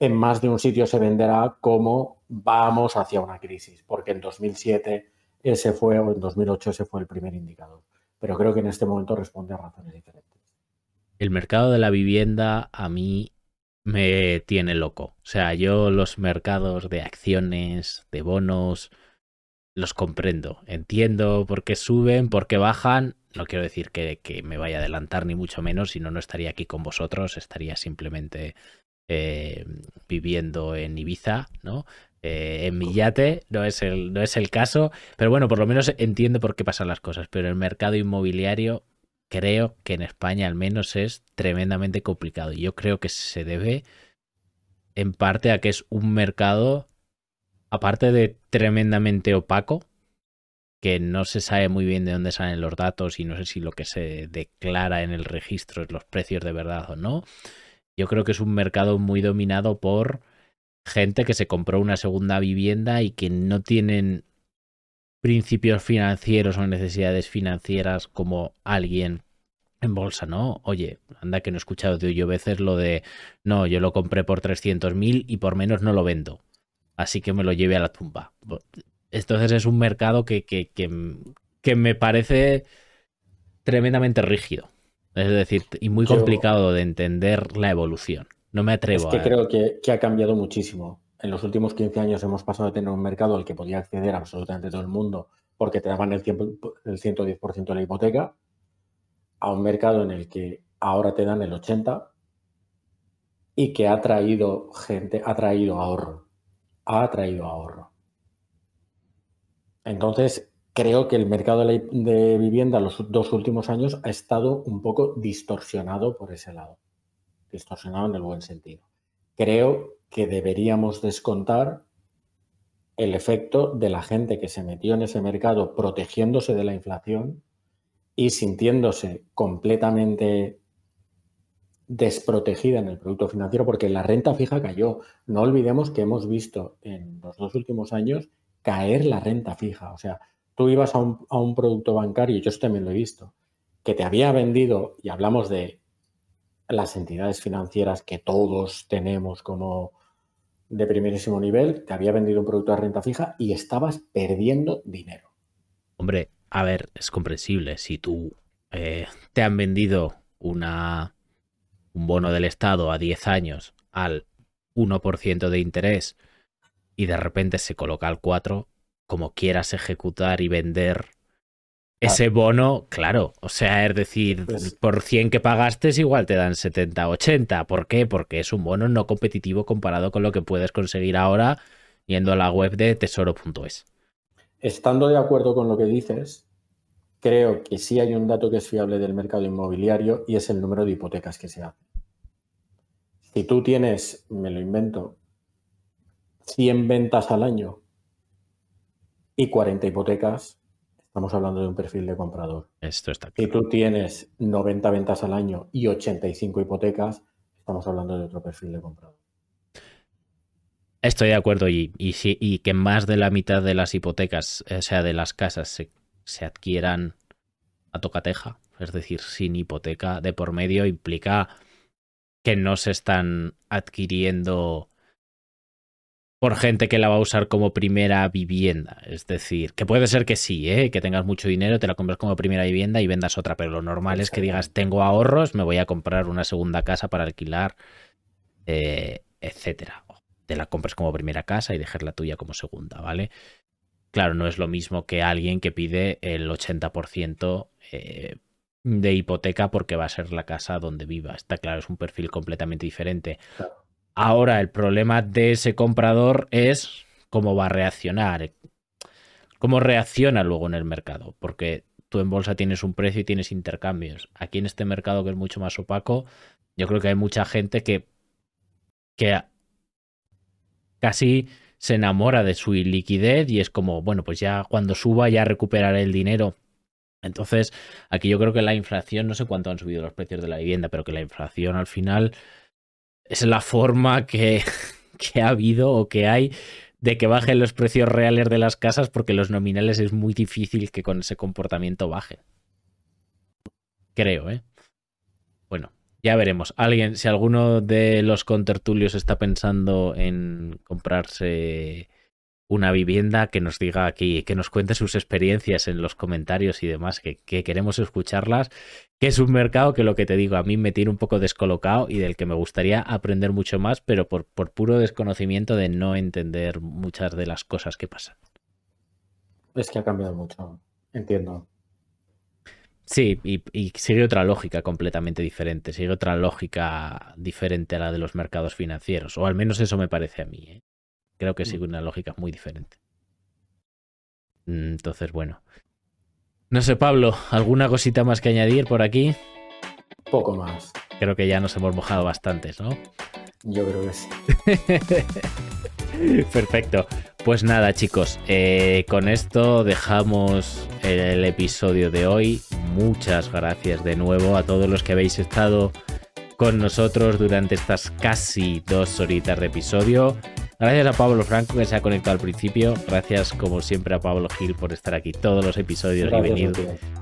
en más de un sitio se venderá como vamos hacia una crisis, porque en 2007 ese fue, o en 2008 ese fue el primer indicador. Pero creo que en este momento responde a razones diferentes. El mercado de la vivienda a mí me tiene loco. O sea, yo los mercados de acciones, de bonos, los comprendo. Entiendo por qué suben, por qué bajan. No quiero decir que, me vaya a adelantar ni mucho menos, si no, no estaría aquí con vosotros, estaría simplemente eh, viviendo en Ibiza, ¿no? Eh, en mi no es, el, no es el caso, pero bueno, por lo menos entiendo por qué pasan las cosas, pero el mercado inmobiliario creo que en España al menos es tremendamente complicado y yo creo que se debe en parte a que es un mercado, aparte de tremendamente opaco, que no se sabe muy bien de dónde salen los datos y no sé si lo que se declara en el registro es los precios de verdad o no yo creo que es un mercado muy dominado por gente que se compró una segunda vivienda y que no tienen principios financieros o necesidades financieras como alguien en bolsa, ¿no? Oye, anda que no he escuchado de yo veces lo de, no, yo lo compré por 300.000 y por menos no lo vendo, así que me lo lleve a la tumba. Entonces es un mercado que, que, que, que me parece tremendamente rígido. Es decir, y muy complicado de entender la evolución. No me atrevo es que creo que, ha cambiado muchísimo. En los últimos 15 años hemos pasado de tener un mercado al que podía acceder absolutamente todo el mundo porque te daban el, el 110% de la hipoteca a un mercado en el que ahora te dan el 80% y que ha traído gente, ha traído ahorro. Ha traído ahorro. Entonces, creo que el mercado de vivienda los dos últimos años ha estado un poco distorsionado por ese lado. Distorsionado en el buen sentido. Creo que deberíamos descontar el efecto de la gente que se metió en ese mercado protegiéndose de la inflación y sintiéndose completamente desprotegida en el producto financiero porque la renta fija cayó. No olvidemos que hemos visto en los dos últimos años caer la renta fija. O sea, tú ibas a un, producto bancario, yo también lo he visto, que te había vendido, y hablamos de las entidades financieras que todos tenemos como de primerísimo nivel, te había vendido un producto de renta fija y estabas perdiendo dinero. Hombre, a ver, es comprensible. Si tú eh, te han vendido una, un bono del Estado a 10 años al 1% de interés y de repente se coloca al 4%, como quieras ejecutar y vender ese bono, claro, o sea, es decir, pues por 100 que pagaste igual te dan 70, 80. ¿Por qué? Porque es un bono no competitivo comparado con lo que puedes conseguir ahora yendo a la web de tesoro.es. Estando de acuerdo con lo que dices, creo que sí hay un dato que es fiable del mercado inmobiliario y es el número de hipotecas que se hacen. Si tú tienes, me lo invento, 100 ventas al año y 40 hipotecas, estamos hablando de un perfil de comprador. Esto está claro. Si tú tienes 90 ventas al año y 85 hipotecas, estamos hablando de otro perfil de comprador. Estoy de acuerdo y, y, que más de la mitad de las hipotecas, o sea, de las casas, se, se adquieran a tocateja, es decir, sin hipoteca de por medio, implica que no se están adquiriendo por gente que la va a usar como primera vivienda. Es decir, que puede ser que sí, ¿eh? que tengas mucho dinero, te la compras como primera vivienda y vendas otra, pero lo normal es que digas, tengo ahorros, me voy a comprar una segunda casa para alquilar, eh, etcétera. Te la compras como primera casa y dejar la tuya como segunda, ¿vale? Claro, no es lo mismo que alguien que pide el 80% eh, de hipoteca porque va a ser la casa donde viva. Está claro, es un perfil completamente diferente. Ahora el problema de ese comprador es cómo va a reaccionar, cómo reacciona luego en el mercado, porque tú en bolsa tienes un precio y tienes intercambios. Aquí en este mercado que es mucho más opaco, yo creo que hay mucha gente que, que casi se enamora de su liquidez y es como, bueno, pues ya cuando suba ya recuperaré el dinero. Entonces, aquí yo creo que la inflación, no sé cuánto han subido los precios de la vivienda, pero que la inflación al final es la forma que, que ha habido o que hay de que bajen los precios reales de las casas porque los nominales es muy difícil que con ese comportamiento bajen. Creo, ¿eh? Bueno, ya veremos. Alguien, si alguno de los contertulios está pensando en comprarse una vivienda, que nos diga aquí, que nos cuente sus experiencias en los comentarios y demás, que, queremos escucharlas, que es un mercado que lo que te digo, a mí me tiene un poco descolocado y del que me gustaría aprender mucho más, pero por, por puro desconocimiento de no entender muchas de las cosas que pasan. Es que ha cambiado mucho, entiendo. Sí, y, sigue otra lógica completamente diferente, sigue otra lógica diferente a la de los mercados financieros, o al menos eso me parece a mí. ¿eh? Creo que mm. sigue una lógica muy diferente. Entonces, bueno. No sé, Pablo, ¿alguna cosita más que añadir por aquí? Poco más. Creo que ya nos hemos mojado bastantes, ¿no? Yo creo que sí. Perfecto. Pues nada, chicos, eh, con esto dejamos el episodio de hoy. Muchas gracias de nuevo a todos los que habéis estado con nosotros durante estas casi dos horitas de episodio. Gracias a Pablo Franco que se ha conectado al principio. Gracias como siempre a Pablo Gil por estar aquí todos los episodios y venir,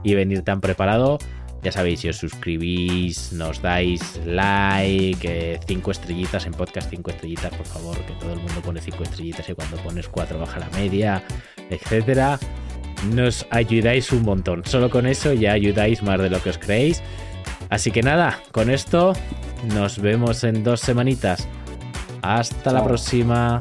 y venir tan preparado. Ya sabéis, si os suscribís, nos dais like, 5 estrellitas en podcast, 5 estrellitas, por favor, que todo el mundo pone 5 estrellitas y cuando pones 4 baja la media, etcétera. Nos ayudáis un montón. Solo con eso ya ayudáis más de lo que os creéis. Así que nada, con esto nos vemos en dos semanitas. Hasta la próxima.